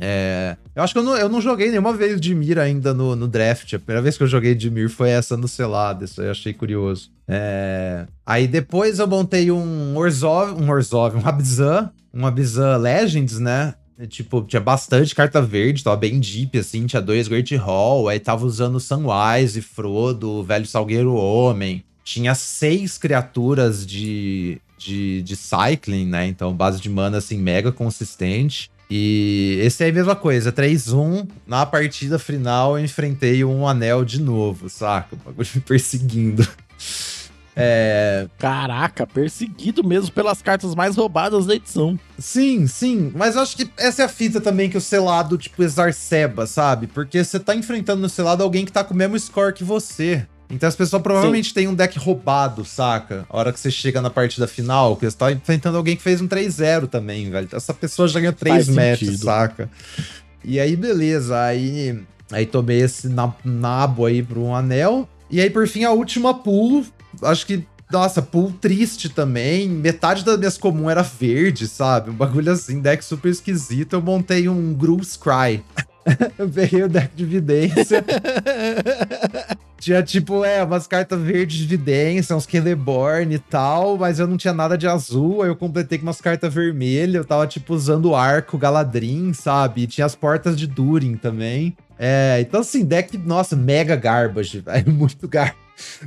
É, eu acho que eu não, eu não joguei nenhuma vez Dimir ainda no, no draft. A primeira vez que eu joguei Dimir foi essa no selado. Isso aí eu achei curioso. É, aí depois eu montei um Orzhov, um Orzhov, um Abzan, um Abzan Legends, né? É, Tipo, tinha bastante carta verde, tava bem deep, assim, tinha dois Great Hall, aí tava usando Sunwise, Frodo, Velho Salgueiro Homem. Tinha seis criaturas de, de, de Cycling, né? Então, base de mana, assim, mega consistente. E esse aí é a mesma coisa, 3-1. Na partida final, eu enfrentei um anel de novo, saca? O bagulho me perseguindo. É. caraca, perseguido mesmo pelas cartas mais roubadas da edição. Sim, sim. Mas eu acho que essa é a fita também que o selado, tipo, exarceba, sabe? Porque você tá enfrentando no selado alguém que tá com o mesmo score que você. Então as pessoas provavelmente têm um deck roubado, saca? A hora que você chega na partida final, que você tá enfrentando alguém que fez um 3-0 também, velho. Então essa pessoa já ganhou 3 Faz matches, sentido. saca? E aí, beleza. Aí, aí tomei esse na- nabo aí pro um anel. E aí, por fim, a última pulo. Acho que, nossa, pulo triste também. Metade das minhas comuns era verde, sabe? Um bagulho assim, deck super esquisito. Eu montei um Grooves Cry. eu peguei o deck de vidência. tinha, tipo, é, umas cartas verdes de vidência, uns Celeborn e tal, mas eu não tinha nada de azul. Aí eu completei com umas cartas vermelhas. Eu tava, tipo, usando o arco Galadrim, sabe? E tinha as portas de Durin também. É, então assim, deck, nossa, mega garbage, velho, muito garbage.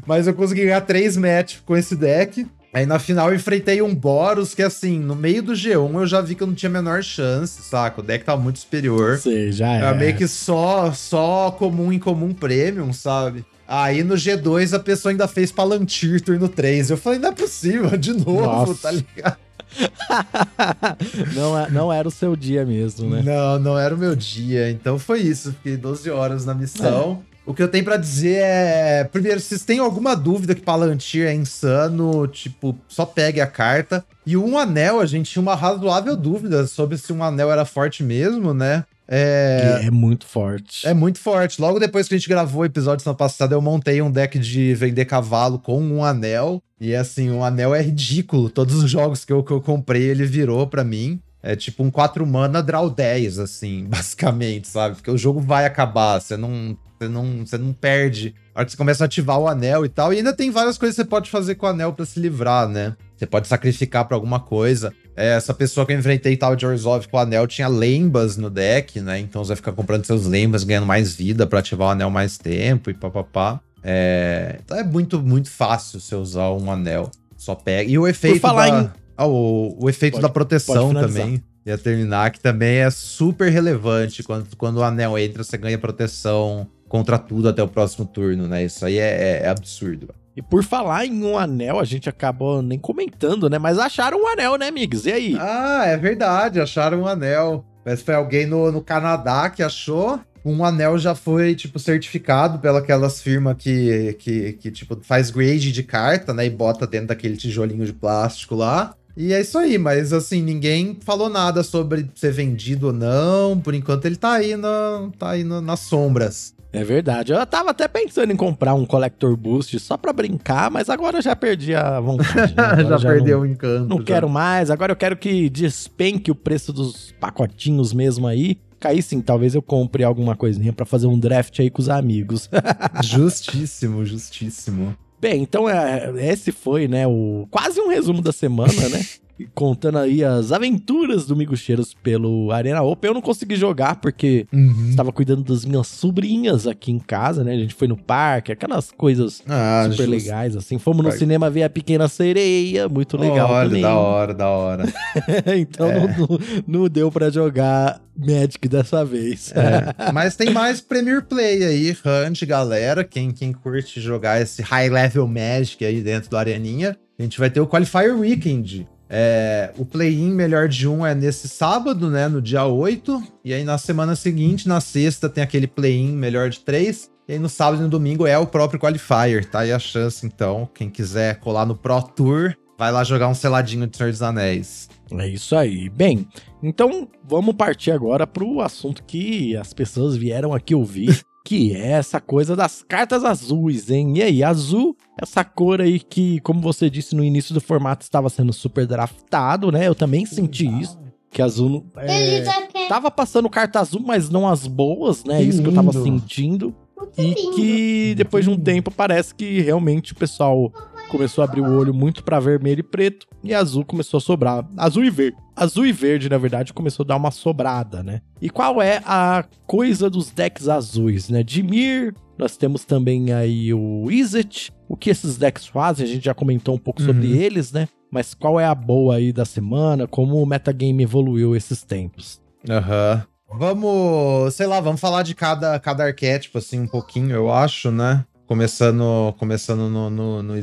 Mas eu consegui ganhar três matches com esse deck. Aí na final eu enfrentei um Boros que, assim, no meio do G1 eu já vi que eu não tinha a menor chance, saca? O deck tava muito superior. Sei, já Era é. meio que só, só comum em comum premium, sabe? Aí no G2 a pessoa ainda fez Palantir turno 3. Eu falei, não é possível, de novo, Nossa. tá ligado? não, é- não era o seu dia mesmo, né? Não, não era o meu dia. Então foi isso. Fiquei 12 horas na missão. O que eu tenho pra dizer é. Primeiro, se vocês têm alguma dúvida que Palantir é insano, tipo, só pegue a carta. E um anel, a gente tinha uma razoável dúvida sobre se um anel era forte mesmo, né? É. É muito forte. É muito forte. Logo depois que a gente gravou o episódio semana passada, eu montei um deck de vender cavalo com um anel. E assim, um anel é ridículo. Todos os jogos que eu, que eu comprei, ele virou pra mim. É tipo um 4 mana draw 10, assim, basicamente, sabe? Porque o jogo vai acabar, você não, você não, você não perde. Na hora que você começa a ativar o anel e tal. E ainda tem várias coisas que você pode fazer com o anel pra se livrar, né? Você pode sacrificar pra alguma coisa. É, essa pessoa que eu enfrentei tal de Orzhov com o anel tinha lembas no deck, né? Então você vai ficar comprando seus lembas, ganhando mais vida pra ativar o anel mais tempo e papapá. É, então é muito, muito fácil você usar um anel. Só pega. E o efeito falar da... em- Ah, o, o efeito Pode- da proteção também. Ia terminar, que também é super relevante. Quando, quando o anel entra, você ganha proteção contra tudo até o próximo turno, né? Isso aí é, é absurdo. E por falar em um anel, a gente acabou nem comentando, né? Mas acharam um anel, né, amigos? E aí? Ah, é verdade, acharam um anel. Mas foi alguém no, no Canadá que achou. Um anel já foi, tipo, certificado pelas firmas que, que, que, tipo, faz grade de carta, né? E bota dentro daquele tijolinho de plástico lá. E é isso aí, mas assim, ninguém falou nada sobre ser vendido ou não. Por enquanto ele tá aí, na, tá aí na- nas sombras. É verdade. Eu tava até pensando em comprar um Collector Boost só pra brincar, mas agora eu já perdi a vontade. né? Agora já, perdeu não- o encanto. Não já. quero mais. Agora eu quero que despenque o preço dos pacotinhos mesmo aí. Aí sim, talvez eu compre alguma coisinha pra fazer um draft aí com os amigos. Justíssimo, justíssimo. Bem, então é, esse foi, né, o quase um resumo da semana, né? Contando aí as aventuras do Miguxeiros pelo Arena Open. Eu não consegui jogar porque Uhum. estava cuidando das minhas sobrinhas aqui em casa, né? A gente foi no parque, aquelas coisas Ah, super legais, assim. Fomos no Parque. cinema ver a Pequena Sereia, muito legal Olha, também. da hora, da hora. então É. não, não- não deu pra jogar Magic dessa vez. É, mas tem mais Premier Play aí, Hunt, galera. Quem, quem curte jogar esse high level Magic aí dentro do Areninha, a gente vai ter o Qualifier Weekend. É, o play-in melhor de um é nesse sábado, né? No dia 8. E aí na semana seguinte, na sexta, tem aquele play-in melhor de três. E aí no sábado e no domingo é o próprio Qualifier, tá? aí a chance, então, quem quiser colar no Pro Tour, vai lá jogar um seladinho de Senhor dos Anéis. É isso aí. Bem, então vamos partir agora pro assunto que as pessoas vieram aqui ouvir, que é essa coisa das cartas azuis, hein? E aí, azul, essa cor aí que, como você disse no início do formato, estava sendo super draftado, né? Eu também senti isso, que azul é, tava passando carta azul, mas não as boas, né? Que isso que eu tava lindo. sentindo. E que depois de um tempo parece que realmente o pessoal começou a abrir o olho muito pra vermelho e preto e azul começou a sobrar. Azul e verde. Azul e verde, na verdade, começou a dar uma sobrada, né? E qual é a coisa dos decks azuis, né? Dimir, nós temos também aí o Izzet. O que esses decks fazem, a gente já comentou um pouco sobre Uhum. eles, né? Mas qual é a boa aí da semana? Como o metagame evoluiu esses tempos? Aham. Vamos, sei lá, vamos falar de cada, cada arquétipo, assim, um pouquinho, eu acho, né? Começando, começando no, no, no.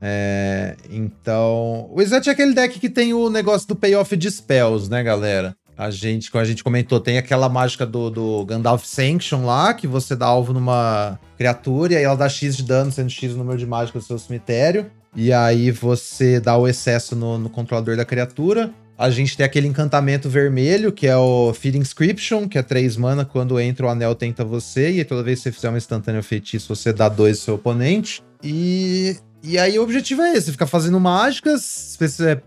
É, então, o Izet é aquele deck que tem o negócio do payoff de spells, né, galera? A gente, como a gente comentou, tem aquela mágica do, do Gandalf Sanction lá, que você dá alvo numa criatura e aí ela dá X de dano, sendo X o número de mágica do seu cemitério. E aí você dá o excesso no, no controlador da criatura. A gente tem aquele encantamento vermelho, que é o Feed Inscription, que é 3 mana. Quando entra o anel, tenta você. E toda vez que você fizer uma instantânea feitiço, você dá 2 ao seu oponente. E, e aí o objetivo é esse: ficar fazendo mágicas, é,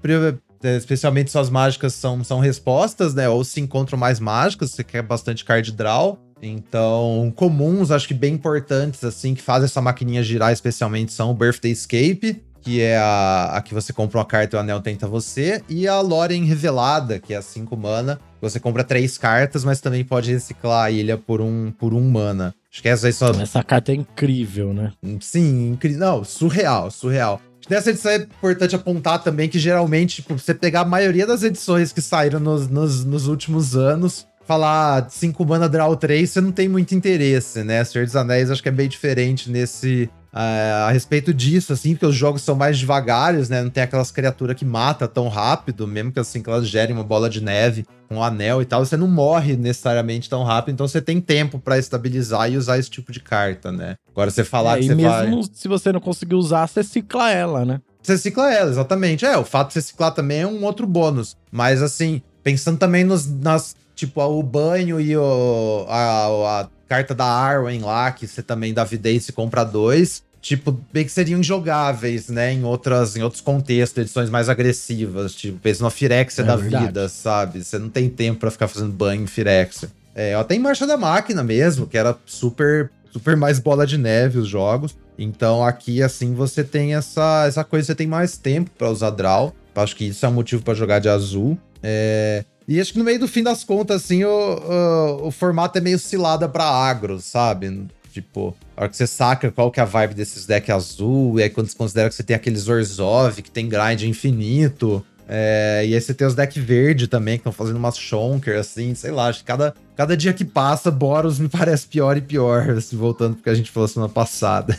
é, especialmente suas mágicas são, são respostas, né? Ou se encontram mais mágicas, você quer bastante card draw. Então, comuns, acho que bem importantes, assim, que fazem essa maquininha girar, especialmente, são o Birthday Escape, que é a, a que você compra uma carta e o anel tenta você, e a Lorien Revelada, que é a 5 mana. Você compra três cartas, mas também pode reciclar a ilha por um, por um mana. Acho que essas aí são. Essa carta é incrível, né? Sim, incrível. Não, surreal, surreal. Nessa edição é importante apontar também que geralmente, tipo, você pegar a maioria das edições que saíram nos, nos, nos últimos anos, falar 5 mana draw 3, você não tem muito interesse, né? Senhor dos Anéis acho que é bem diferente nesse. Uh, a respeito disso, assim, porque os jogos são mais devagares, né? Não tem aquelas criaturas que mata tão rápido, mesmo que assim que elas gerem uma bola de neve, um anel e tal, você não morre necessariamente tão rápido, então você tem tempo para estabilizar e usar esse tipo de carta, né? Agora você falar É, que e você mesmo vai. se você não conseguir usar, você cicla ela, né? Você cicla ela, exatamente. É, o fato de você ciclar também é um outro bônus. Mas assim, pensando também nos, nas. Tipo, o banho e o, a, a carta da Arwen lá, que você também dá vida e se compra dois. Tipo, bem que seriam injogáveis, né? Em, outras, em outros contextos, edições mais agressivas. Tipo, pensa no Firexia É da verdade. vida, sabe? Você não tem tempo pra ficar fazendo banho em Firexia. É, até em Marcha da Máquina mesmo, que era super, super mais bola de neve os jogos. Então aqui, assim, você tem essa, essa coisa, você tem mais tempo pra usar draw. Acho que isso é um motivo pra jogar de azul. É, E acho que no meio do fim das contas, assim, o, o, o formato é meio cilada pra agro, sabe? Tipo, a hora que você saca qual que é a vibe desses decks azul, e aí quando você considera que você tem aqueles Orzhov, que tem grind infinito, é, e aí você tem os decks verde também, que estão fazendo umas Shonker, assim, sei lá, acho que cada, cada dia que passa, Boros me parece pior e pior, assim, voltando porque a gente falou semana passada.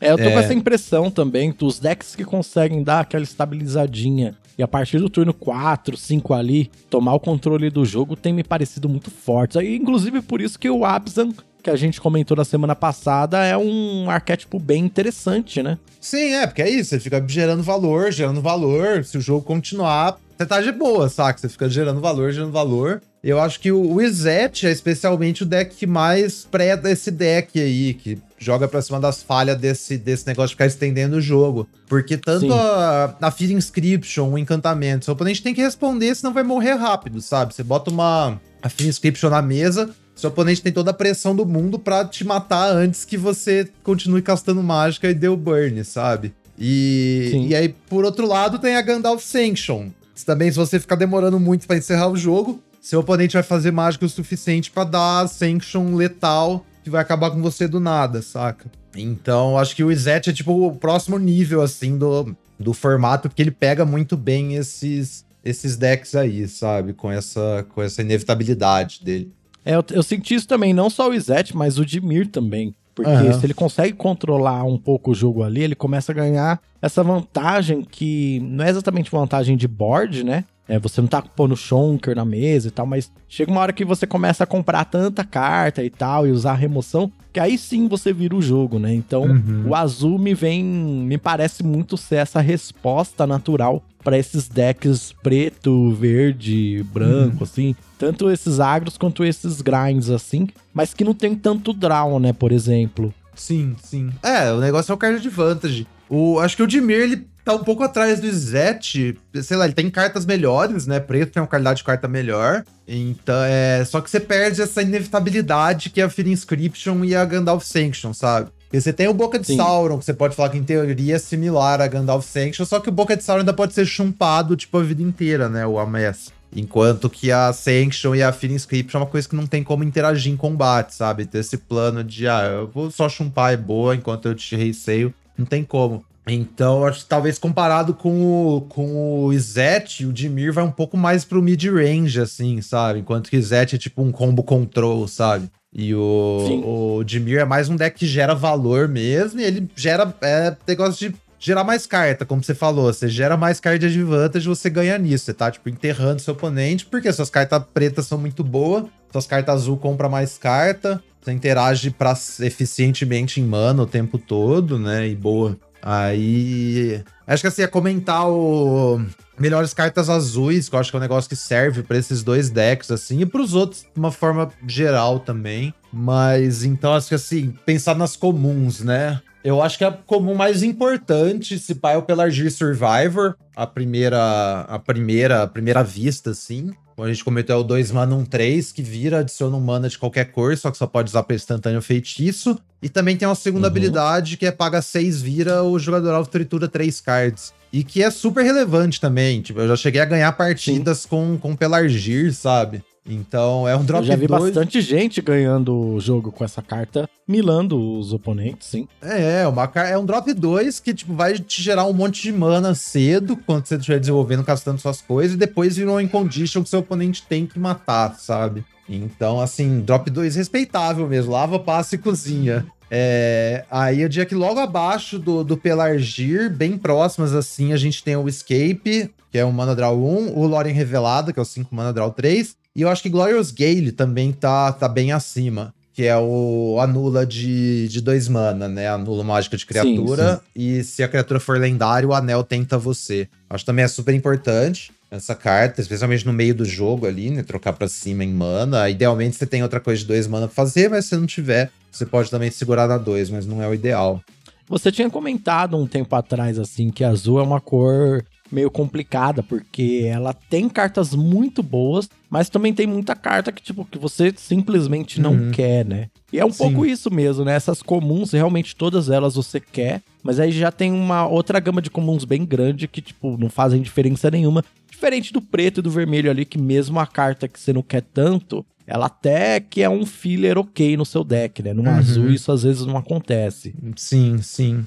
É, eu tô É. com essa impressão também dos decks que conseguem dar aquela estabilizadinha e a partir do turno 4, 5 ali, tomar o controle do jogo tem me parecido muito forte. Aí, inclusive por isso que o Abzan, que a gente comentou na semana passada, é um arquétipo bem interessante, né? Sim, é, porque é isso, você fica gerando valor, gerando valor, se o jogo continuar, você tá de boa, saca? Você fica gerando valor, gerando valor. Eu acho que o, o Izet é especialmente o deck que mais preda esse deck aí, que joga pra cima das falhas desse, desse negócio de ficar estendendo o jogo. Porque tanto Sim. a, a Fear Inscription, o encantamento, seu oponente tem que responder, senão vai morrer rápido, sabe? Você bota uma a Fear Inscription na mesa, seu oponente tem toda a pressão do mundo pra te matar antes que você continue castando mágica e dê o burn, sabe? E, Sim. e aí, por outro lado, tem a Gandalf Sanction. Também, se você ficar demorando muito pra encerrar o jogo, seu oponente vai fazer mágica o suficiente pra dar Sanction letal que vai acabar com você do nada, saca? Então, acho que o Izet é tipo o próximo nível, assim, do, do formato, porque ele pega muito bem esses, esses decks aí, sabe? Com essa, com essa inevitabilidade dele. É, eu, eu senti isso também, não só o Izet, mas o Dimir também. Porque Aham. se ele consegue controlar um pouco o jogo ali, ele começa a ganhar essa vantagem que não é exatamente vantagem de board, né? É, você não tá pondo Shonker na mesa e tal, mas chega uma hora que você começa a comprar tanta carta e tal, e usar remoção, que aí sim você vira o jogo, né? Então, Uhum. o azul me vem, me parece muito ser essa resposta natural para esses decks preto, verde, branco, assim. Tanto esses agros quanto esses grinds, assim, mas que não tem tanto draw, né, por exemplo. Sim, sim. É, o negócio é o card advantage. O, acho que o Dimir, ele tá um pouco atrás do Izet. Sei lá, ele tem cartas melhores, né? Preto tem uma qualidade de carta melhor. Então, é. Só que você perde essa inevitabilidade que é a Fear Inscription e a Gandalf Sanction, sabe? Porque você tem o Boca de Sim. Sauron, que você pode falar que em teoria é similar a Gandalf Sanction, só que o Boca de Sauron ainda pode ser chumpado, tipo, a vida inteira, né? O Ames. Enquanto que a Sanction e a Fear Inscription é uma coisa que não tem como interagir em combate, sabe? Ter esse plano de, ah, eu vou só chumpar é boa enquanto eu te receio, não tem como. Então, acho que talvez comparado com o, com o Izet, o Dimir vai um pouco mais pro mid-range, assim, sabe? Enquanto que o Izet é tipo um combo control, sabe? E o, Sim. o Dimir é mais um deck que gera valor mesmo, e ele gera é, negócio de gerar mais carta, como você falou. Você gera mais card advantage, você ganha nisso. Você tá, tipo, enterrando seu oponente, porque suas cartas pretas são muito boas, suas cartas azul compra mais carta, você interage pra, eficientemente em mana o tempo todo, né? E boa. Aí. Acho que assim, é comentar o. Melhores cartas azuis, que eu acho que é um negócio que serve pra esses dois decks, assim, e pros outros de uma forma geral também. Mas então, acho que assim, pensar nas comuns, né? Eu acho que a comum mais importante, se pá, é o Pelargir Survivor, a primeira, a primeira, a primeira vista, assim. Como a gente comentou, é o 2 mana 1 3, que vira, adiciona um mana de qualquer cor, só que só pode usar pra instantâneo feitiço. E também tem uma segunda Uhum. habilidade, que é paga 6, vira, o jogador alvo tritura 3 cards. E que é super relevante também. Tipo, eu já cheguei a ganhar partidas com, com Pelargir, sabe? Então é um drop Eu já vi 2. bastante gente ganhando o jogo com essa carta, milando os oponentes, sim. É, uma, car- é um drop 2 que tipo, vai te gerar um monte de mana cedo, quando você estiver desenvolvendo, castando suas coisas, e depois virou um condition que seu oponente tem que matar, sabe? Então, assim, drop 2 respeitável mesmo, lava, passa e cozinha. É, aí eu diria que logo abaixo do, do Pelargir, bem próximas assim, a gente tem o Escape, que é um Mana Draw 1, o Lorien Revelado, que é o 5 Mana Draw 3, e eu acho que Glorious Gale também tá, tá bem acima, que é o Anula de, de dois mana, né? Anula mágica de criatura, e se a criatura for lendária, o anel tenta você. Acho que também é super importante essa carta, especialmente no meio do jogo ali, né? Trocar pra cima em mana. Idealmente você tem outra coisa de dois mana pra fazer, mas se não tiver, você pode também segurar na dois, mas não é o ideal. Você tinha comentado um tempo atrás, assim, que azul é uma cor meio complicada, porque ela tem cartas muito boas, mas também tem muita carta que, tipo, que você simplesmente não Uhum. quer, né? E é um Sim. pouco isso mesmo, né? Essas comuns, realmente todas elas você quer, mas aí já tem uma outra gama de comuns bem grande que, tipo, não fazem diferença nenhuma. Diferente do preto e do vermelho ali, que mesmo a carta que você não quer tanto, ela até que é um filler ok no seu deck, né? No Uhum. azul isso às vezes não acontece. Sim, sim.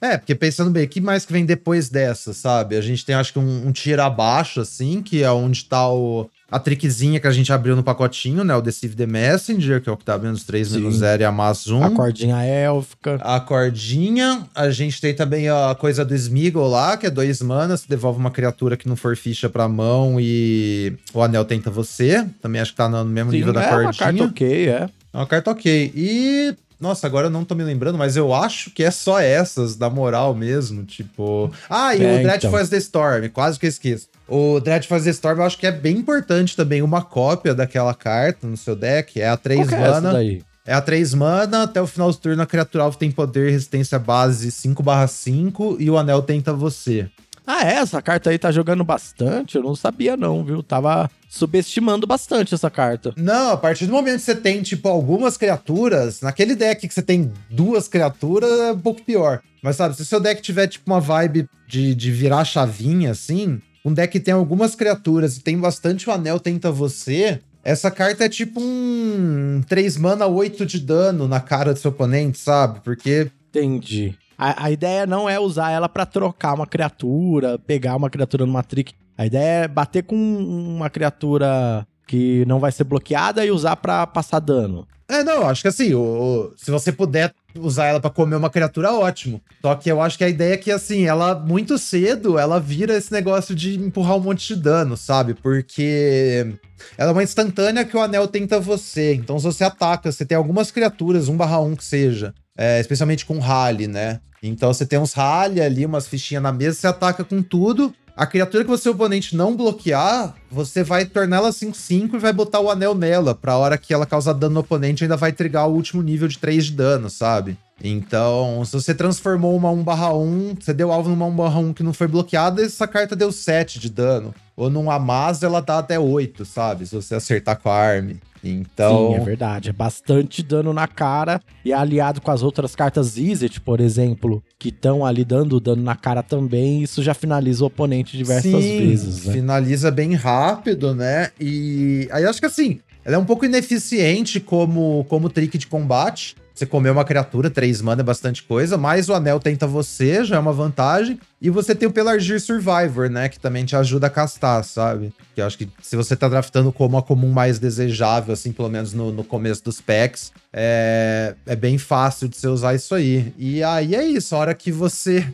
É, porque pensando bem, o que mais que vem depois dessa, sabe? A gente tem, acho que, um, um tier abaixo, assim, que é onde tá o, a trickzinha que a gente abriu no pacotinho, né? O Deceive the Messenger, que é o que tá menos 3, Sim. menos 0 e a mais 1. A cordinha élfica. A cordinha, a gente tem também a coisa do Smeagol lá, que é dois manas, devolve uma criatura que não for ficha pra mão e o anel tenta você. Também acho que tá no mesmo Sim, nível da é cordinha. uma carta ok, é. É uma carta ok. E. Nossa, agora eu não tô me lembrando, mas eu acho que é só essas, da moral mesmo. Tipo. Ah, e É, o Dread então. The Storm, quase que eu esqueço. O Dread Faz the Storm eu acho que é bem importante também, uma cópia daquela carta no seu deck. É a 3 Qual é mana. daí? É a 3 mana, até o final do turno a criatura alvo tem poder e resistência base 5/5 e o anel tenta você. Ah, é? Essa carta aí tá jogando bastante? Eu não sabia não, viu? Tava subestimando bastante essa carta. Não, a partir do momento que você tem, tipo, algumas criaturas, naquele deck que você tem duas criaturas, é um pouco pior. Mas sabe, se o seu deck tiver, tipo, uma vibe de, de virar chavinha, assim, um deck que tem algumas criaturas e tem bastante o anel tenta você, essa carta é tipo um 3 mana 8 de dano na cara do seu oponente, sabe? Porque Entendi. A, a ideia não é usar ela pra trocar uma criatura, pegar uma criatura numa trick. A ideia é bater com uma criatura que não vai ser bloqueada e usar pra passar dano. É, não, acho que assim, o, o- se você puder usar ela pra comer uma criatura, ótimo. Só que eu acho que a ideia é que, assim, ela, muito cedo, ela vira esse negócio de empurrar um monte de dano, sabe? Porque ela é uma instantânea que o anel tenta você. Então, se você ataca, você tem algumas criaturas, 1/1 que seja, é, especialmente com rally, né? Então, você tem uns rally ali, umas fichinhas na mesa, você ataca com tudo. A criatura que seu oponente não bloquear, você vai tornar ela 5-5 e vai botar o anel nela. Pra hora que ela causar dano no oponente, ainda vai trigar o último nível de 3 de dano, sabe? Então, se você transformou uma 1/1, você deu alvo numa 1/1 que não foi bloqueada, essa carta deu 7 de dano. Ou num Amaz, ela dá até 8, sabe? Se você acertar com a arme. Então. Sim, é verdade. É bastante dano na cara. E é aliado com as outras cartas Izzet, por exemplo, que estão ali dando dano na cara também. Isso já finaliza o oponente diversas Sim, vezes, né? Finaliza bem rápido, né? E aí eu acho que assim, ela é um pouco ineficiente como, como trick de combate. Você comer uma criatura, três mana é bastante coisa, mas o anel tenta você, já é uma vantagem. E você tem o Pelargir Survivor, né? Que também te ajuda a castar, sabe? Que eu acho que se você tá draftando como a comum mais desejável, assim, pelo menos no, no começo dos packs, é, é bem fácil de você usar isso aí. E aí é isso, a hora que você.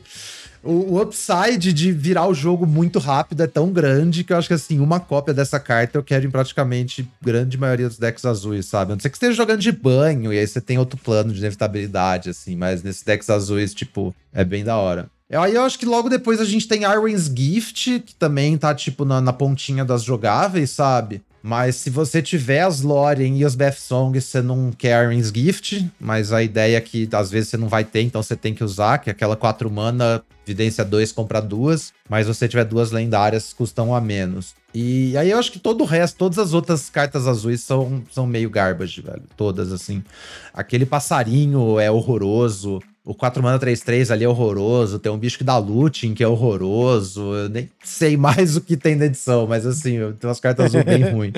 O, o upside de virar o jogo muito rápido é tão grande que eu acho que, assim, uma cópia dessa carta eu quero em praticamente grande maioria dos decks azuis, sabe? A não ser que esteja jogando de banho e aí você tem outro plano de inevitabilidade, assim, mas nesses decks azuis, tipo, é bem da hora. Aí eu acho que logo depois a gente tem Arwen's Gift, que também tá, tipo, na, na pontinha das jogáveis, sabe? Mas se você tiver as Lorien e os Beth Songs, você não quer Arwen's Gift, mas a ideia é que às vezes você não vai ter, então você tem que usar, que é aquela 4 mana, evidência 2, compra duas, mas você tiver duas lendárias, custam a menos. E aí eu acho que todo o resto, todas as outras cartas azuis são, são meio garbage, velho. Todas, assim. Aquele passarinho é horroroso. O 4 mana 3-3 ali é horroroso. Tem um bicho que dá looting, que é horroroso. Eu nem sei mais o que tem na edição, mas assim, tem umas cartas azul bem ruins.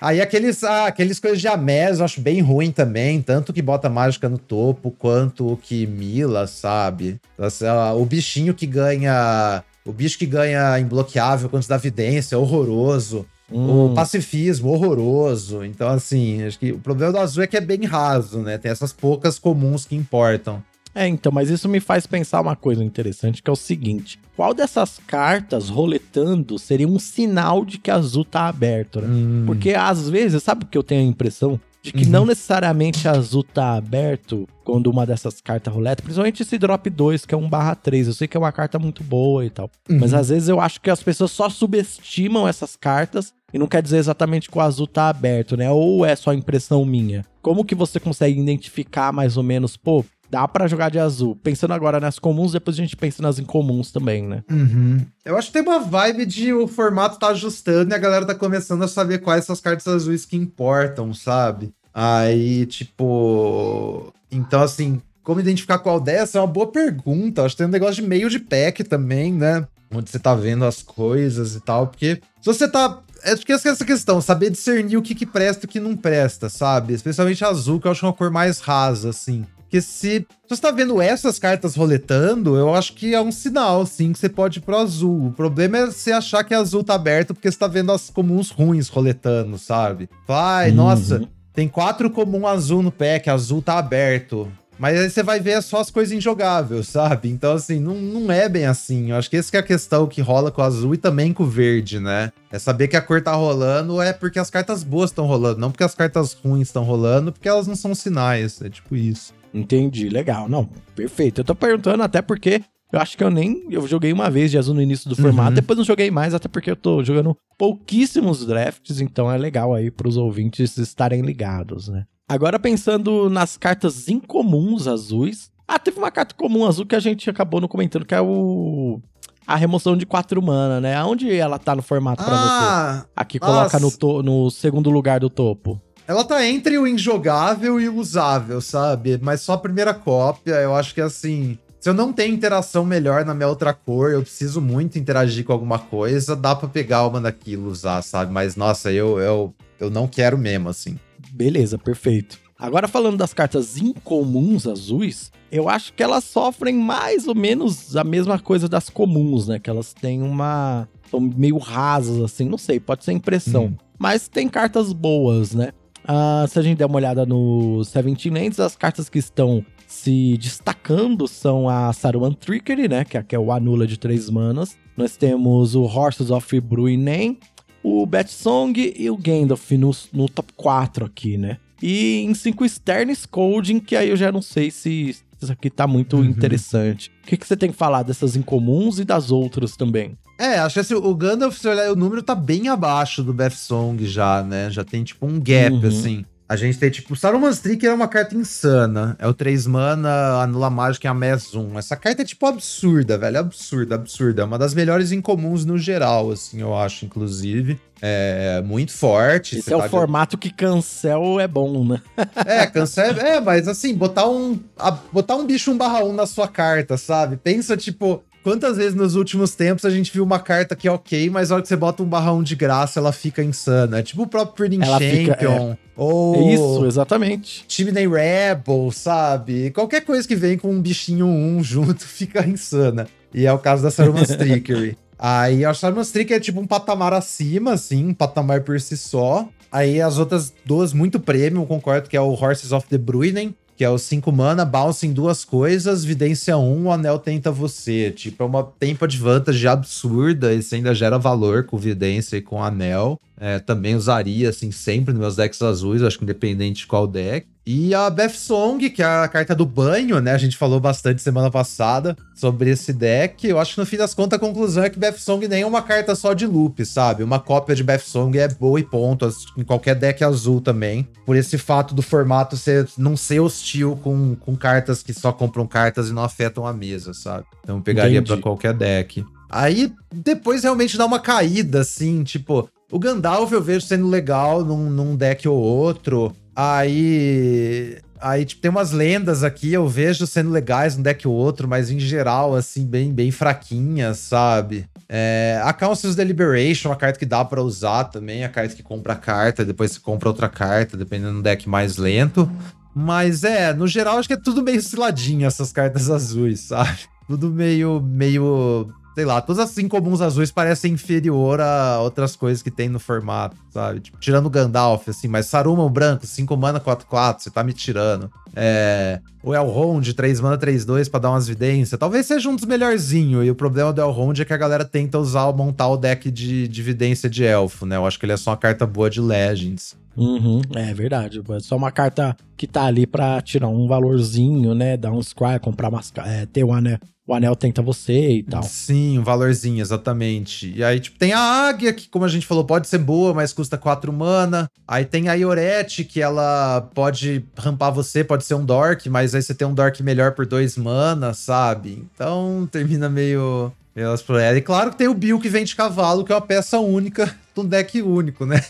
Aí aqueles, ah, aqueles coisas de Amés eu acho bem ruim também. Tanto que bota mágica no topo, quanto o que mila, sabe? Assim, o bichinho que ganha. O bicho que ganha imbloqueável quando dá vidência é horroroso. Hum. O pacifismo horroroso. Então, assim, acho que o problema do azul é que é bem raso, né? Tem essas poucas comuns que importam. É, então, mas isso me faz pensar uma coisa interessante, que é o seguinte: qual dessas cartas roletando seria um sinal de que azul tá aberto, né? Hum. Porque às vezes, sabe o que eu tenho a impressão? De que uhum. não necessariamente azul tá aberto quando uma dessas cartas roleta, principalmente esse drop 2, que é 1 barra 3. Eu sei que é uma carta muito boa e tal. Uhum. Mas às vezes eu acho que as pessoas só subestimam essas cartas e não quer dizer exatamente que o azul tá aberto, né? Ou é só impressão minha? Como que você consegue identificar mais ou menos, pô, dá para jogar de azul. Pensando agora nas comuns, depois a gente pensa nas incomuns também, né? Uhum. Eu acho que tem uma vibe de o formato tá ajustando e a galera tá começando a saber quais são as cartas azuis que importam, sabe? Aí, tipo. Então, assim, como identificar qual dessa é uma boa pergunta. Acho que tem um negócio de meio de pack também, né? Onde você tá vendo as coisas e tal. Porque se você tá é porque essa questão, saber discernir o que, que presta e o que não presta, sabe? Especialmente azul, que eu acho uma cor mais rasa, assim. Porque se, se você tá vendo essas cartas roletando, eu acho que é um sinal, sim, que você pode ir pro azul. O problema é você achar que azul tá aberto porque você tá vendo as comuns ruins roletando, sabe? Ai, uhum. nossa, tem quatro comum azul no pack, azul tá aberto. Mas aí você vai ver só as coisas injogáveis, sabe? Então, assim, não, não é bem assim. Eu acho que essa que é a questão que rola com o azul e também com o verde, né? É saber que a cor tá rolando é porque as cartas boas estão rolando, não porque as cartas ruins estão rolando, porque elas não são sinais. É tipo isso. Entendi, legal. Não, perfeito. Eu tô perguntando até porque eu acho que eu nem. Eu joguei uma vez de azul no início do formato, uhum. depois não joguei mais, até porque eu tô jogando pouquíssimos drafts, então é legal aí pros ouvintes estarem ligados, né? Agora pensando nas cartas incomuns azuis. Ah, teve uma carta comum azul que a gente acabou não comentando, que é o. A remoção de 4 mana, né? Aonde ela tá no formato ah, pra você? Aqui coloca no, to... no segundo lugar do topo. Ela tá entre o injogável e o usável, sabe? Mas só a primeira cópia, eu acho que assim. Se eu não tenho interação melhor na minha outra cor, eu preciso muito interagir com alguma coisa, dá para pegar uma daquilo usar, sabe? Mas nossa, eu, eu, eu não quero mesmo, assim. Beleza, perfeito. Agora falando das cartas incomuns azuis, eu acho que elas sofrem mais ou menos a mesma coisa das comuns, né? Que elas têm uma. são meio rasas, assim, não sei, pode ser impressão. Hum. Mas tem cartas boas, né? Uh, se a gente der uma olhada no Seventeen Lands, as cartas que estão se destacando são a Saruman Trickery, né? Que é, é o Anula de três manas. Nós temos o Horses of Bruinen, o Bat Song e o Gandalf no, no top 4 aqui, né? E em 5 Stern Scolding, que aí eu já não sei se isso aqui tá muito uhum. interessante. O que, que você tem que falar dessas incomuns e das outras também? É, acho que assim, o Gandalf, se olhar o número, tá bem abaixo do Beth Song já, né? Já tem tipo um gap, uhum. assim. A gente tem, tipo, Saruman's Trick é uma carta insana. É o 3 mana, anula mágica e a Mass 1. Essa carta é, tipo, absurda, velho. Absurda, absurda. É uma das melhores incomuns no geral, assim, eu acho, inclusive. É muito forte. Esse é tá o formato que cancel é bom, né? é, cancel é, mas assim, botar um, a, botar um bicho 1 barra 1 na sua carta, sabe? Pensa, tipo, Quantas vezes nos últimos tempos a gente viu uma carta que é ok, mas na hora que você bota um barrão de graça, ela fica insana. É tipo o próprio Breeding Champion. Fica, é. Ou. Isso, exatamente. Nem Rebel, sabe? Qualquer coisa que vem com um bichinho 1 junto fica insana. E é o caso da Saruman's Trickery. Aí a Saruman's Trickery é tipo um patamar acima, assim, um patamar por si só. Aí as outras duas muito premium, concordo que é o Horses of the Bruinen, que é o 5 mana, bounce em duas coisas, vidência 1, um, o anel tenta você. Tipo, é uma tempo de vantagem absurda e você ainda gera valor com vidência e com anel. É, também usaria, assim, sempre nos meus decks azuis, acho que independente de qual deck. E a Beth Song, que é a carta do banho, né? A gente falou bastante semana passada sobre esse deck. Eu acho que no fim das contas a conclusão é que Beth Song nem é uma carta só de loop, sabe? Uma cópia de Beth Song é boa e ponto, em qualquer deck azul também. Por esse fato do formato ser, não ser hostil com, com cartas que só compram cartas e não afetam a mesa, sabe? Então pegaria para qualquer deck. Aí depois realmente dá uma caída, assim, tipo, o Gandalf eu vejo sendo legal num, num deck ou outro. Aí. Aí, tipo, tem umas lendas aqui, eu vejo sendo legais um deck ou outro, mas em geral, assim, bem, bem fraquinhas, sabe? É, a Council's Deliberation, a carta que dá para usar também, a carta que compra a carta, depois você compra outra carta, dependendo do deck mais lento. Mas é, no geral, acho que é tudo meio ciladinho essas cartas azuis, sabe? Tudo meio, meio sei lá, todas as incomuns azuis parecem inferior a outras coisas que tem no formato, sabe? Tipo, tirando o Gandalf, assim, mas Saruman o branco, 5 mana, 4-4, você tá me tirando. É. O Elrond, 3 mana, 3-2 pra dar umas evidências. Talvez seja um dos melhorzinhos. E o problema do Elrond é que a galera tenta usar, montar o deck de, de evidência de elfo, né? Eu acho que ele é só uma carta boa de Legends. Uhum, é verdade. É só uma carta que tá ali pra tirar um valorzinho, né? Dar um scry, comprar umas. É, ter o anel, o anel tenta você e tal. Sim, um valorzinho, exatamente. E aí, tipo, tem a águia, que, como a gente falou, pode ser boa, mas custa 4 mana. Aí tem a Iorete, que ela pode rampar você, pode ser um Dork, mas aí você tem um Dork melhor por 2 mana, sabe? Então termina meio. E claro que tem o Bill que vem de cavalo, que é uma peça única de um deck único, né?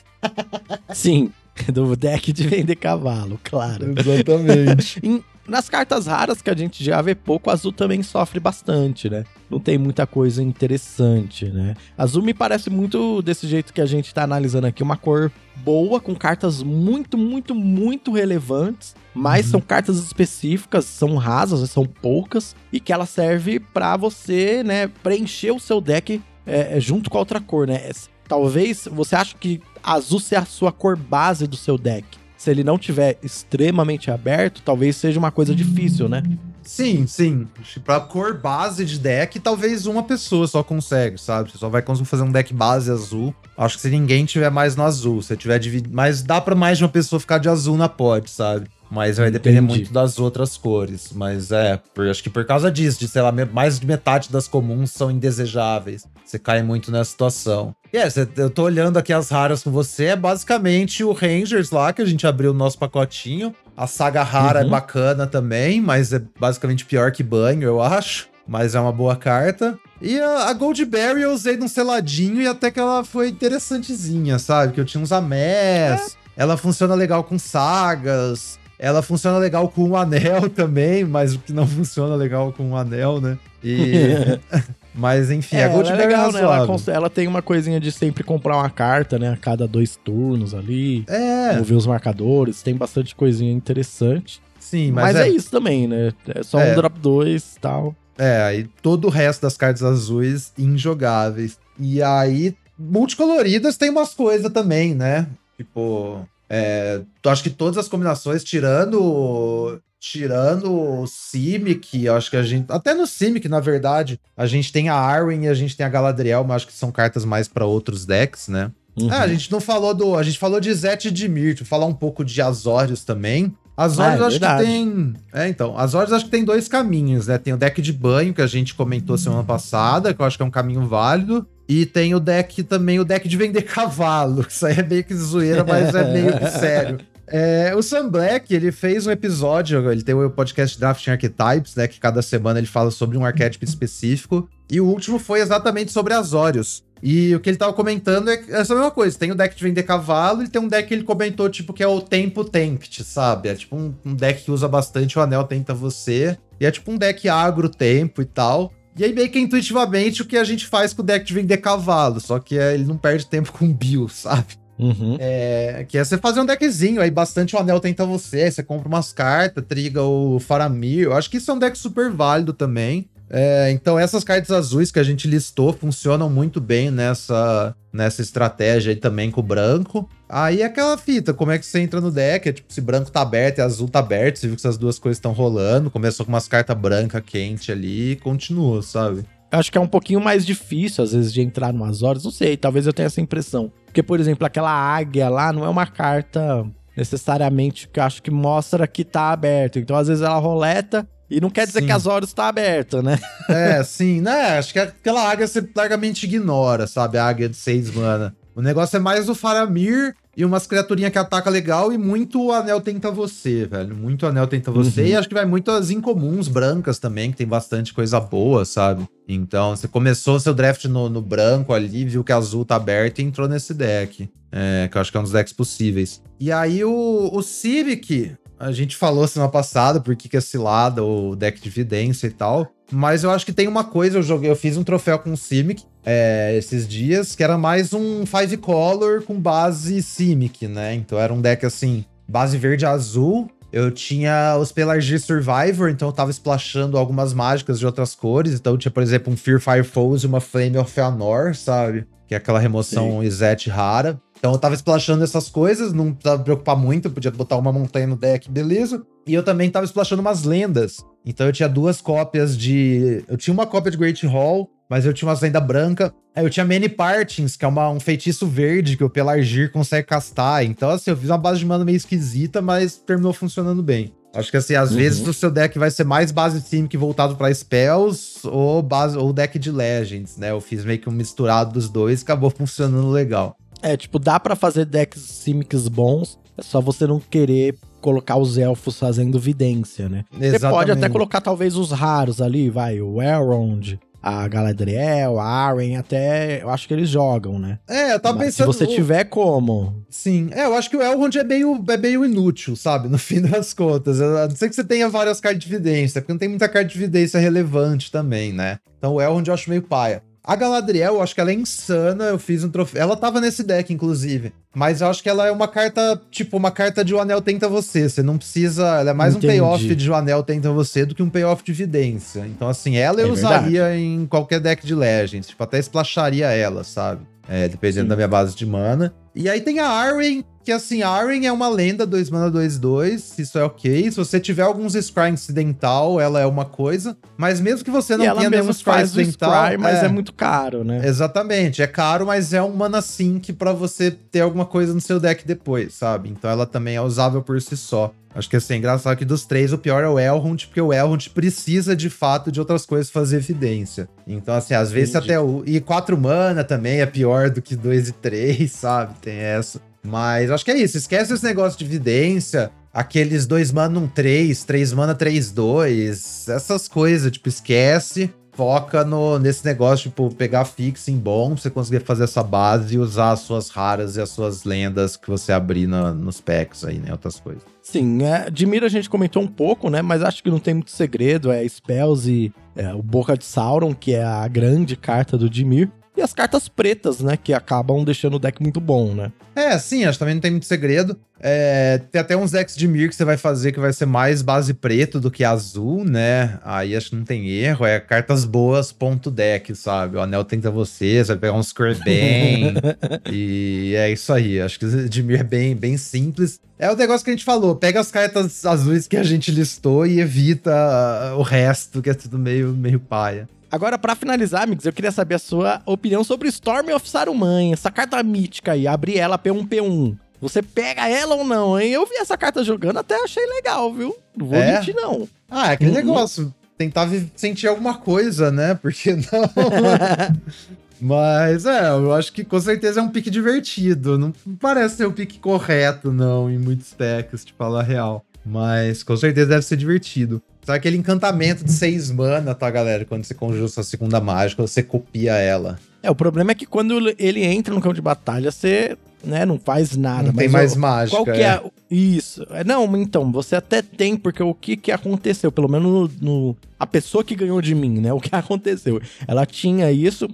Sim, do deck de vender cavalo, claro. Exatamente. nas cartas raras que a gente já vê pouco, azul também sofre bastante, né? Não tem muita coisa interessante, né? Azul me parece muito desse jeito que a gente tá analisando aqui, uma cor boa, com cartas muito, muito, muito relevantes, mas uhum. são cartas específicas, são rasas, são poucas, e que ela serve para você, né, preencher o seu deck é, junto com a outra cor, né? Talvez você ache que azul seja a sua cor base do seu deck. Se ele não tiver extremamente aberto, talvez seja uma coisa difícil, né? Sim, sim. Pra cor base de deck, talvez uma pessoa só consegue, sabe? Você só vai conseguir fazer um deck base azul. Acho que se ninguém tiver mais no azul, se tiver dividido. Mas dá para mais de uma pessoa ficar de azul na pod, sabe? Mas vai depender Entendi. muito das outras cores. Mas é, por, acho que por causa disso, de sei lá, mais de metade das comuns são indesejáveis. Você cai muito nessa situação. E é, eu tô olhando aqui as raras com você, é basicamente o Rangers lá, que a gente abriu o nosso pacotinho. A saga rara é uhum. é bacana também, mas é basicamente pior que banho, eu acho. Mas é uma boa carta. E a, a Goldberry eu usei num seladinho e até que ela foi interessantezinha, sabe? Que eu tinha uns amés. É. Ela funciona legal com sagas. Ela funciona legal com o um anel também, mas o que não funciona legal com o um anel, né? E. mas enfim, é, a Gold é legal, né? Ela, ela, tem uma coisinha de sempre comprar uma carta, né? A cada dois turnos ali. É. Mover os marcadores. Tem bastante coisinha interessante. Sim, mas. Mas é, é isso também, né? É só é. um drop 2 e tal. É, aí todo o resto das cartas azuis injogáveis. E aí, multicoloridas tem umas coisas também, né? Tipo, é, acho que todas as combinações, tirando tirando o Simic, acho que a gente. Até no Simic, na verdade, a gente tem a Arwen e a gente tem a Galadriel, mas acho que são cartas mais para outros decks, né? Uhum. Ah, a gente não falou do. A gente falou de Zet e de Mirto, falar um pouco de Azorius também. Azorius ah, é acho verdade. que tem. É, então. Azorius acho que tem dois caminhos, né? Tem o deck de banho, que a gente comentou semana passada, que eu acho que é um caminho válido. E tem o deck também, o deck de vender cavalo. Isso aí é meio que zoeira, mas é meio que sério. É, o Sam Black, ele fez um episódio, ele tem o podcast Drafting Archetypes, né? Que cada semana ele fala sobre um arquétipo específico. E o último foi exatamente sobre Azorius. E o que ele tava comentando é essa mesma coisa. Tem o deck de vender cavalo e tem um deck que ele comentou, tipo, que é o Tempo Tempt, sabe? É tipo um, um deck que usa bastante o Anel Tenta Você. E é tipo um deck agro tempo e tal. E aí, meio que intuitivamente, o que a gente faz com o deck de vender cavalo. Só que é, ele não perde tempo com Bill, sabe? Uhum. É, que é você fazer um deckzinho, aí bastante o anel tenta você, aí você compra umas cartas, triga o Faramir. Eu acho que isso é um deck super válido também. É, então essas cartas azuis que a gente listou funcionam muito bem nessa, nessa estratégia aí também com o branco. Aí é aquela fita, como é que você entra no deck? É tipo, se branco tá aberto e azul tá aberto, você viu que essas duas coisas estão rolando, começou com umas cartas branca quente ali e continua, sabe? Acho que é um pouquinho mais difícil, às vezes, de entrar numas horas. Não sei, talvez eu tenha essa impressão. Porque, por exemplo, aquela águia lá não é uma carta necessariamente que eu acho que mostra que tá aberto. Então, às vezes, ela roleta e não quer dizer sim. que as horas está aberta, né? É, sim, né? Acho que aquela águia você largamente ignora, sabe? A águia de seis mana. O negócio é mais o Faramir e umas criaturinhas que ataca legal e muito anel tenta você, velho. Muito anel tenta você. Uhum. E acho que vai muito as incomuns brancas também, que tem bastante coisa boa, sabe? Então, você começou seu draft no, no branco ali, viu que azul tá aberto e entrou nesse deck. É, que eu acho que é um dos decks possíveis. E aí o, o Civic, A gente falou semana passada por que que é cilada o deck de evidência e tal. Mas eu acho que tem uma coisa, eu joguei, eu fiz um troféu com o Simic é, esses dias, que era mais um Five Color com base Simic, né? Então era um deck assim, base verde azul. Eu tinha os Pelargir Survivor, então eu tava splashando algumas mágicas de outras cores. Então tinha, por exemplo, um Fear Fire Foes e uma Flame of Feanor, sabe? Que é aquela remoção Izete rara. Então eu tava splashando essas coisas, não precisava me preocupar muito, podia botar uma montanha no deck, beleza. E eu também tava splashando umas lendas. Então eu tinha duas cópias de. Eu tinha uma cópia de Great Hall, mas eu tinha uma lenda branca. Aí eu tinha Many Partings, que é uma, um feitiço verde que o Pelargir consegue castar. Então, assim, eu fiz uma base de mana meio esquisita, mas terminou funcionando bem. Acho que assim, às Uhum. vezes o seu deck vai ser mais base Simic voltado pra spells ou base ou deck de Legends, né? Eu fiz meio que um misturado dos dois, acabou funcionando legal. É, tipo, dá pra fazer decks Simics bons, é só você não querer colocar os elfos fazendo vidência, né? Você pode até colocar talvez os raros ali, vai, o Elrond, a Galadriel, a Arwen, até eu acho que eles jogam, né? É, eu tava Mas pensando. Se você tiver como. Sim, é, eu acho que o Elrond é meio, é meio inútil, sabe? No fim das contas. A não ser que você tenha várias cartas de evidência, porque não tem muita carta de evidência relevante também, né? Então o Elrond eu acho meio paia. A Galadriel, eu acho que ela é insana. Eu fiz um troféu. Ela tava nesse deck, inclusive. Mas eu acho que ela é uma carta, tipo, uma carta de O Anel Tenta Você. Você não precisa. Ela é mais Entendi. um payoff de O Anel Tenta Você do que um payoff de evidência. Então, assim, ela eu É usaria em qualquer deck de Legends. Tipo, até splasharia ela, sabe? É, dependendo Sim. da minha base de mana. E aí tem a Arwen, que assim, a Arwen é uma lenda 2 mana 2 2, isso é ok. Se você tiver alguns Scry incidental, ela é uma coisa. Mas mesmo que você não e tenha nenhum Scry incidental... Scry, mas é. muito caro, né? Exatamente, é caro, mas é um mana sync pra você ter alguma coisa no seu deck depois, sabe? Então ela também é usável por si só. Acho que assim, é engraçado que dos três o pior é o Elrond, porque o Elrond precisa de fato de outras coisas fazer evidência. Então, assim, às vezes Entendi. até o. E quatro mana também é pior do que dois e três, sabe? Tem essa. Mas acho que é isso. Esquece esse negócio de evidência. Aqueles dois mana, um três, três mana, três, dois. Essas coisas, tipo, esquece foca no, nesse negócio, tipo, pegar fixing bom pra você conseguir fazer essa base e usar as suas raras e as suas lendas que você abrir na- nos packs aí, né? Outras coisas. Sim, é, de Mira a gente comentou um pouco, né? Mas acho que não tem muito segredo. É Spells e é, o Boca de Sauron, que é a grande carta do Dimir. E as cartas pretas, né? Que acabam deixando o deck muito bom, né? É, sim, acho que também não tem muito segredo. É, tem até uns decks de Mir que você vai fazer que vai ser mais base preto do que azul, né? Aí acho que não tem erro. É cartas boas, ponto deck, sabe? O anel tenta você, você vai pegar um Scribane. e é isso aí. Acho que de Mir é bem, bem simples. É o negócio que a gente falou. Pega as cartas azuis que a gente listou e evita o resto, que é tudo meio, meio paia. Agora, pra finalizar, amigos, eu queria saber a sua opinião sobre Storm of Saruman, essa carta mítica aí, abrir ela P1P1. Você pega ela ou não, hein? Eu vi essa carta jogando, até achei legal, viu? Não vou É? mentir, não. Ah, é aquele Uhum. negócio. Tentar sentir alguma coisa, né? Porque não. Mas é, eu acho que com certeza é um pique divertido. Não parece ser o pique correto, não, em muitos packs, de falar a real. Mas com certeza deve ser divertido. Sabe aquele encantamento de seis mana, tá, galera? Quando você conjura sua segunda mágica, você copia ela. É, o problema é que quando ele entra no campo de batalha, você, né, não faz nada. não tem mais o- mágica. Qual que é? a- Isso. É, Não, então, você até tem, porque o que que aconteceu? Pelo menos no, no- A pessoa que ganhou de mim, né? O que aconteceu? Ela tinha isso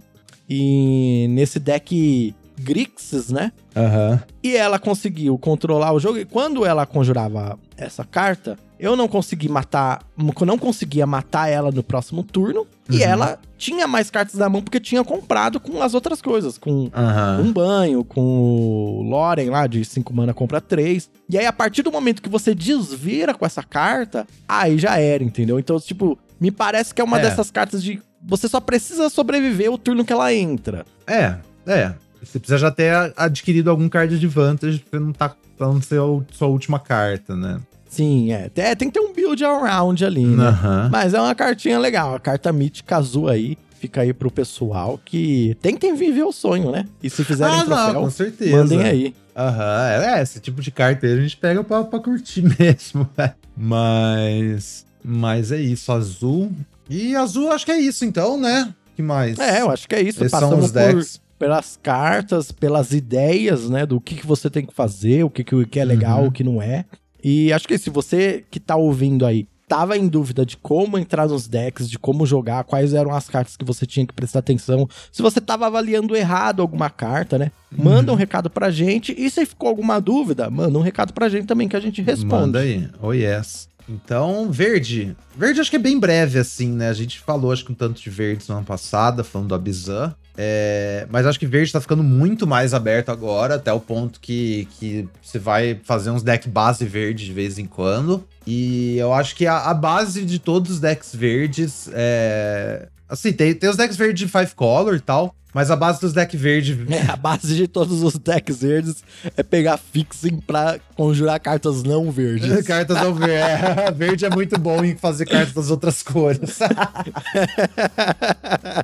e nesse deck Grixis, né? Aham. E ela conseguiu controlar o jogo. E quando ela conjurava essa carta, eu não consegui matar. Não conseguia matar ela no próximo turno. E Uhum. ela tinha mais cartas na mão porque tinha comprado com as outras coisas. Com Aham. um banho, com o Loren lá de 5 mana compra 3. E aí, a partir do momento que você desvira com essa carta, aí já era, entendeu? Então, tipo, me parece que é uma É. dessas cartas de. Você só precisa sobreviver o turno que ela entra. É, é. Você precisa já ter adquirido algum card de vantage pra não, tá, pra não ser a sua última carta, né? Sim, é. É, Tem que ter um build around ali, né? Aham. Mas é uma cartinha legal. A carta mítica azul aí. Fica aí pro pessoal que tentem viver o sonho, né? E se fizerem Ah, não, troféu, com certeza. mandem aí. Aham, é, é, esse tipo de carta aí a gente pega pra, pra curtir mesmo, né? Mas. Mas é isso, azul. E azul, acho que é isso então, né? que mais? É, eu acho que é isso. Esses são Passamos os por, decks. Pelas cartas, pelas ideias, né? Do que, que você tem que fazer, o que, que que é legal, Uhum. o que não é. E acho que se você que tá ouvindo aí tava em dúvida de como entrar nos decks, de como jogar, quais eram as cartas que você tinha que prestar atenção, se você tava avaliando errado alguma carta, né? Manda um recado pra gente. E se ficou alguma dúvida, manda um recado pra gente também que a gente responde. Manda aí. Oh, yes. Então, verde. Verde acho que é bem breve, assim, né? A gente falou, acho que um tanto de verde semana passada, falando do Abizan. É, mas acho que verde tá ficando muito mais aberto agora, até o ponto que, que você vai fazer uns deck base verde de vez em quando. E eu acho que a, a base de todos os decks verdes é. Assim, tem, tem os decks verdes de Five Color e tal. Mas a base dos decks verdes. É, a base de todos os decks verdes é pegar fixing pra conjurar cartas não verdes. cartas não verdes. É, verde é muito bom em fazer cartas das outras cores.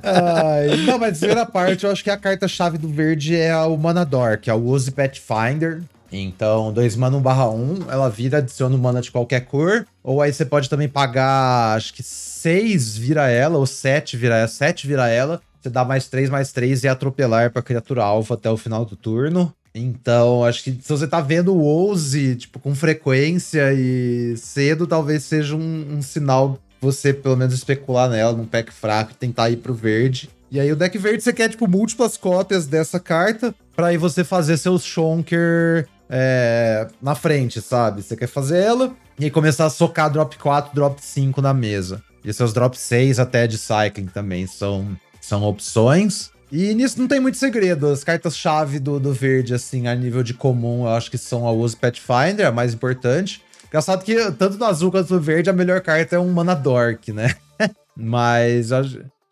Ai, não, mas primeira parte, eu acho que a carta-chave do verde é o Manador, que é o Use Pathfinder. Então, 2 mana 1 barra 1, ela vira, adiciona mana de qualquer cor. Ou aí você pode também pagar, acho que 6 vira ela, ou 7 vira ela, 7 vira ela. Você dá mais 3, mais 3 e atropelar pra criatura alvo até o final do turno. Então, acho que se você tá vendo o Ouse, tipo, com frequência e cedo, talvez seja um, um sinal você, pelo menos, especular nela num pack fraco e tentar ir pro verde. E aí, o deck verde, você quer, tipo, múltiplas cópias dessa carta pra aí você fazer seus Shonker é, na frente, sabe? Você quer fazer ela e começar a socar drop 4, drop 5 na mesa. E seus drop 6 até de cycling também são são opções. E nisso não tem muito segredo. As cartas-chave do, do verde, assim, a nível de comum, eu acho que são a Use Pathfinder, a mais importante. Engraçado que tanto no azul quanto no verde, a melhor carta é um Mana Dork, né? Mas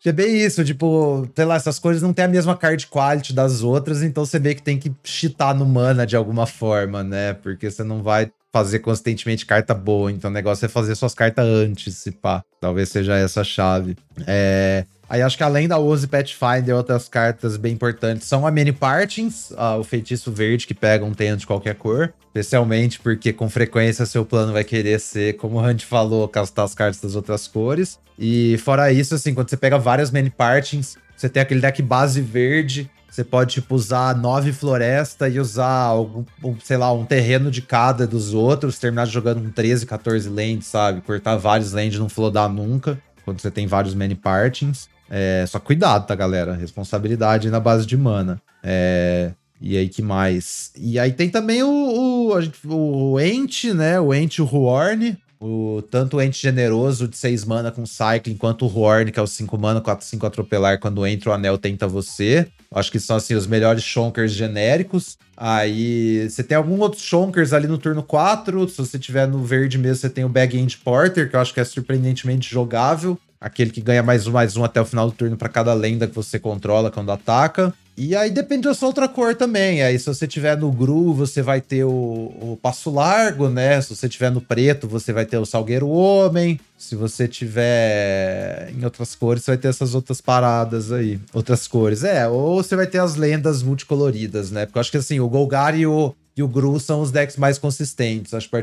é bem isso, tipo, sei lá, essas coisas não tem a mesma card quality das outras, então você vê que tem que cheatar no mana de alguma forma, né? Porque você não vai fazer consistentemente carta boa, então o negócio é fazer suas cartas antes, se pá. Talvez seja essa a chave. É... Aí acho que além da Use Pathfinder, outras cartas bem importantes são a Many Partings, uh, o feitiço verde que pega um tenho de qualquer cor. Especialmente porque com frequência seu plano vai querer ser, como o Hunt falou, castar as cartas das outras cores. E fora isso, assim, quando você pega várias Many Partings, você tem aquele deck base verde. Você pode, tipo, usar nove floresta e usar algum, um, sei lá, um terreno de cada dos outros, terminar jogando com 13, 14 lands, sabe? Cortar vários lands não flodar nunca, quando você tem vários many partings. É, só cuidado, tá, galera? Responsabilidade na base de mana. É, e aí, que mais? E aí tem também o, o, o Ent, né? O Ent e o tanto o Ent generoso de 6 mana com Cycling, quanto o Horn, que é o 5 mana, 4, 5 atropelar, quando entra o anel tenta você. Acho que são, assim, os melhores Shonkers genéricos. Aí, você tem alguns outros Shonkers ali no turno 4. Se você tiver no verde mesmo, você tem o Bag End Porter, que eu acho que é surpreendentemente jogável aquele que ganha mais um, mais um até o final do turno para cada lenda que você controla quando ataca. E aí depende da sua outra cor também. Aí se você tiver no Gru, você vai ter o, o Passo Largo, né? Se você tiver no preto, você vai ter o Salgueiro Homem. Se você tiver em outras cores, você vai ter essas outras paradas aí. Outras cores. É, ou você vai ter as lendas multicoloridas, né? Porque eu acho que assim, o Golgari e o, e o Gru são os decks mais consistentes. Acho que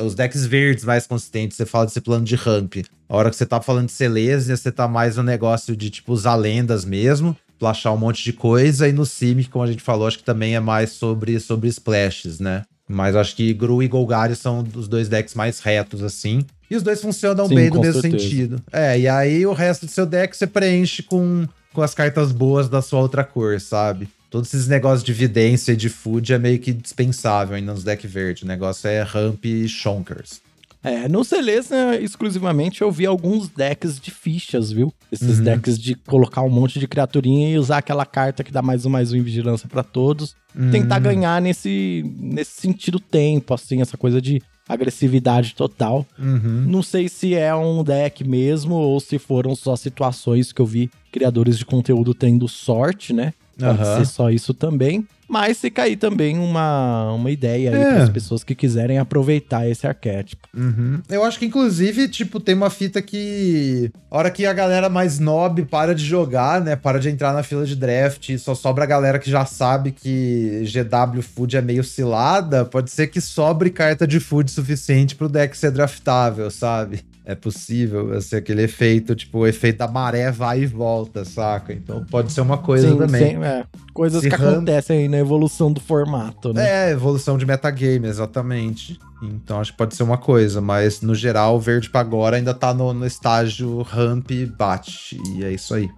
os decks verdes mais consistentes. Você fala desse plano de ramp. A hora que você tá falando de Selesnya, você tá mais no negócio de, tipo, usar lendas mesmo. Flashar um monte de coisa. E no Simic, como a gente falou, acho que também é mais sobre, sobre splashes, né? Mas acho que Gru e Golgari são os dois decks mais retos, assim. E os dois funcionam Sim, bem no mesmo certeza. sentido. É, e aí o resto do seu deck você preenche com, com as cartas boas da sua outra cor, sabe? Todos esses negócios de evidência e de food é meio que dispensável ainda nos deck verde. O negócio é ramp e shonkers. É, no Celeste, exclusivamente, eu vi alguns decks de fichas, viu? Esses uhum. decks de colocar um monte de criaturinha e usar aquela carta que dá mais um mais um em vigilância para todos. Uhum. Tentar ganhar nesse, nesse sentido tempo, assim, essa coisa de agressividade total. Uhum. Não sei se é um deck mesmo ou se foram só situações que eu vi criadores de conteúdo tendo sorte, né? Pode uhum. ser só isso também. Mas fica aí também uma, uma ideia aí é. para as pessoas que quiserem aproveitar esse arquétipo. Uhum. Eu acho que, inclusive, tipo, tem uma fita que. A hora que a galera mais nob para de jogar, né? Para de entrar na fila de draft, só sobra a galera que já sabe que GW Food é meio cilada. Pode ser que sobre carta de food suficiente pro deck ser draftável, sabe? É possível ser aquele efeito, tipo, o efeito da maré vai e volta, saca? Então pode ser uma coisa Sim, também. sim, é. Coisas Se que RAM- acontecem aí na evolução do formato, né? É, evolução de metagame, exatamente. Então acho que pode ser uma coisa, mas no geral, o verde pra agora ainda tá no, no estágio ramp bate. E é isso aí.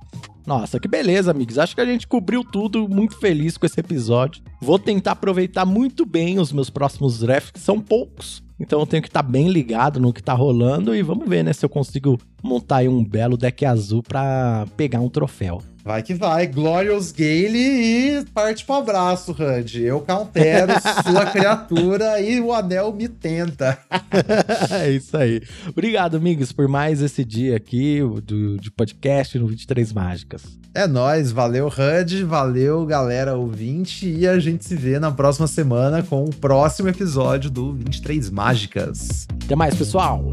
Nossa, que beleza, amigos. Acho que a gente cobriu tudo, muito feliz com esse episódio. Vou tentar aproveitar muito bem os meus próximos drafts, que são poucos. Então eu tenho que estar bem ligado no que tá rolando e vamos ver, né, se eu consigo montar aí um belo deck azul pra pegar um troféu. Vai que vai, Glorious Gale e parte pro abraço, Randy. Eu countero sua criatura e o anel me tenta. é isso aí. Obrigado, amigos, por mais esse dia aqui do, de podcast no 23 Mágicas. É nóis, valeu, Randy, valeu, galera ouvinte, e a gente se vê na próxima semana com o próximo episódio do 23 Mágicas. Até mais, pessoal!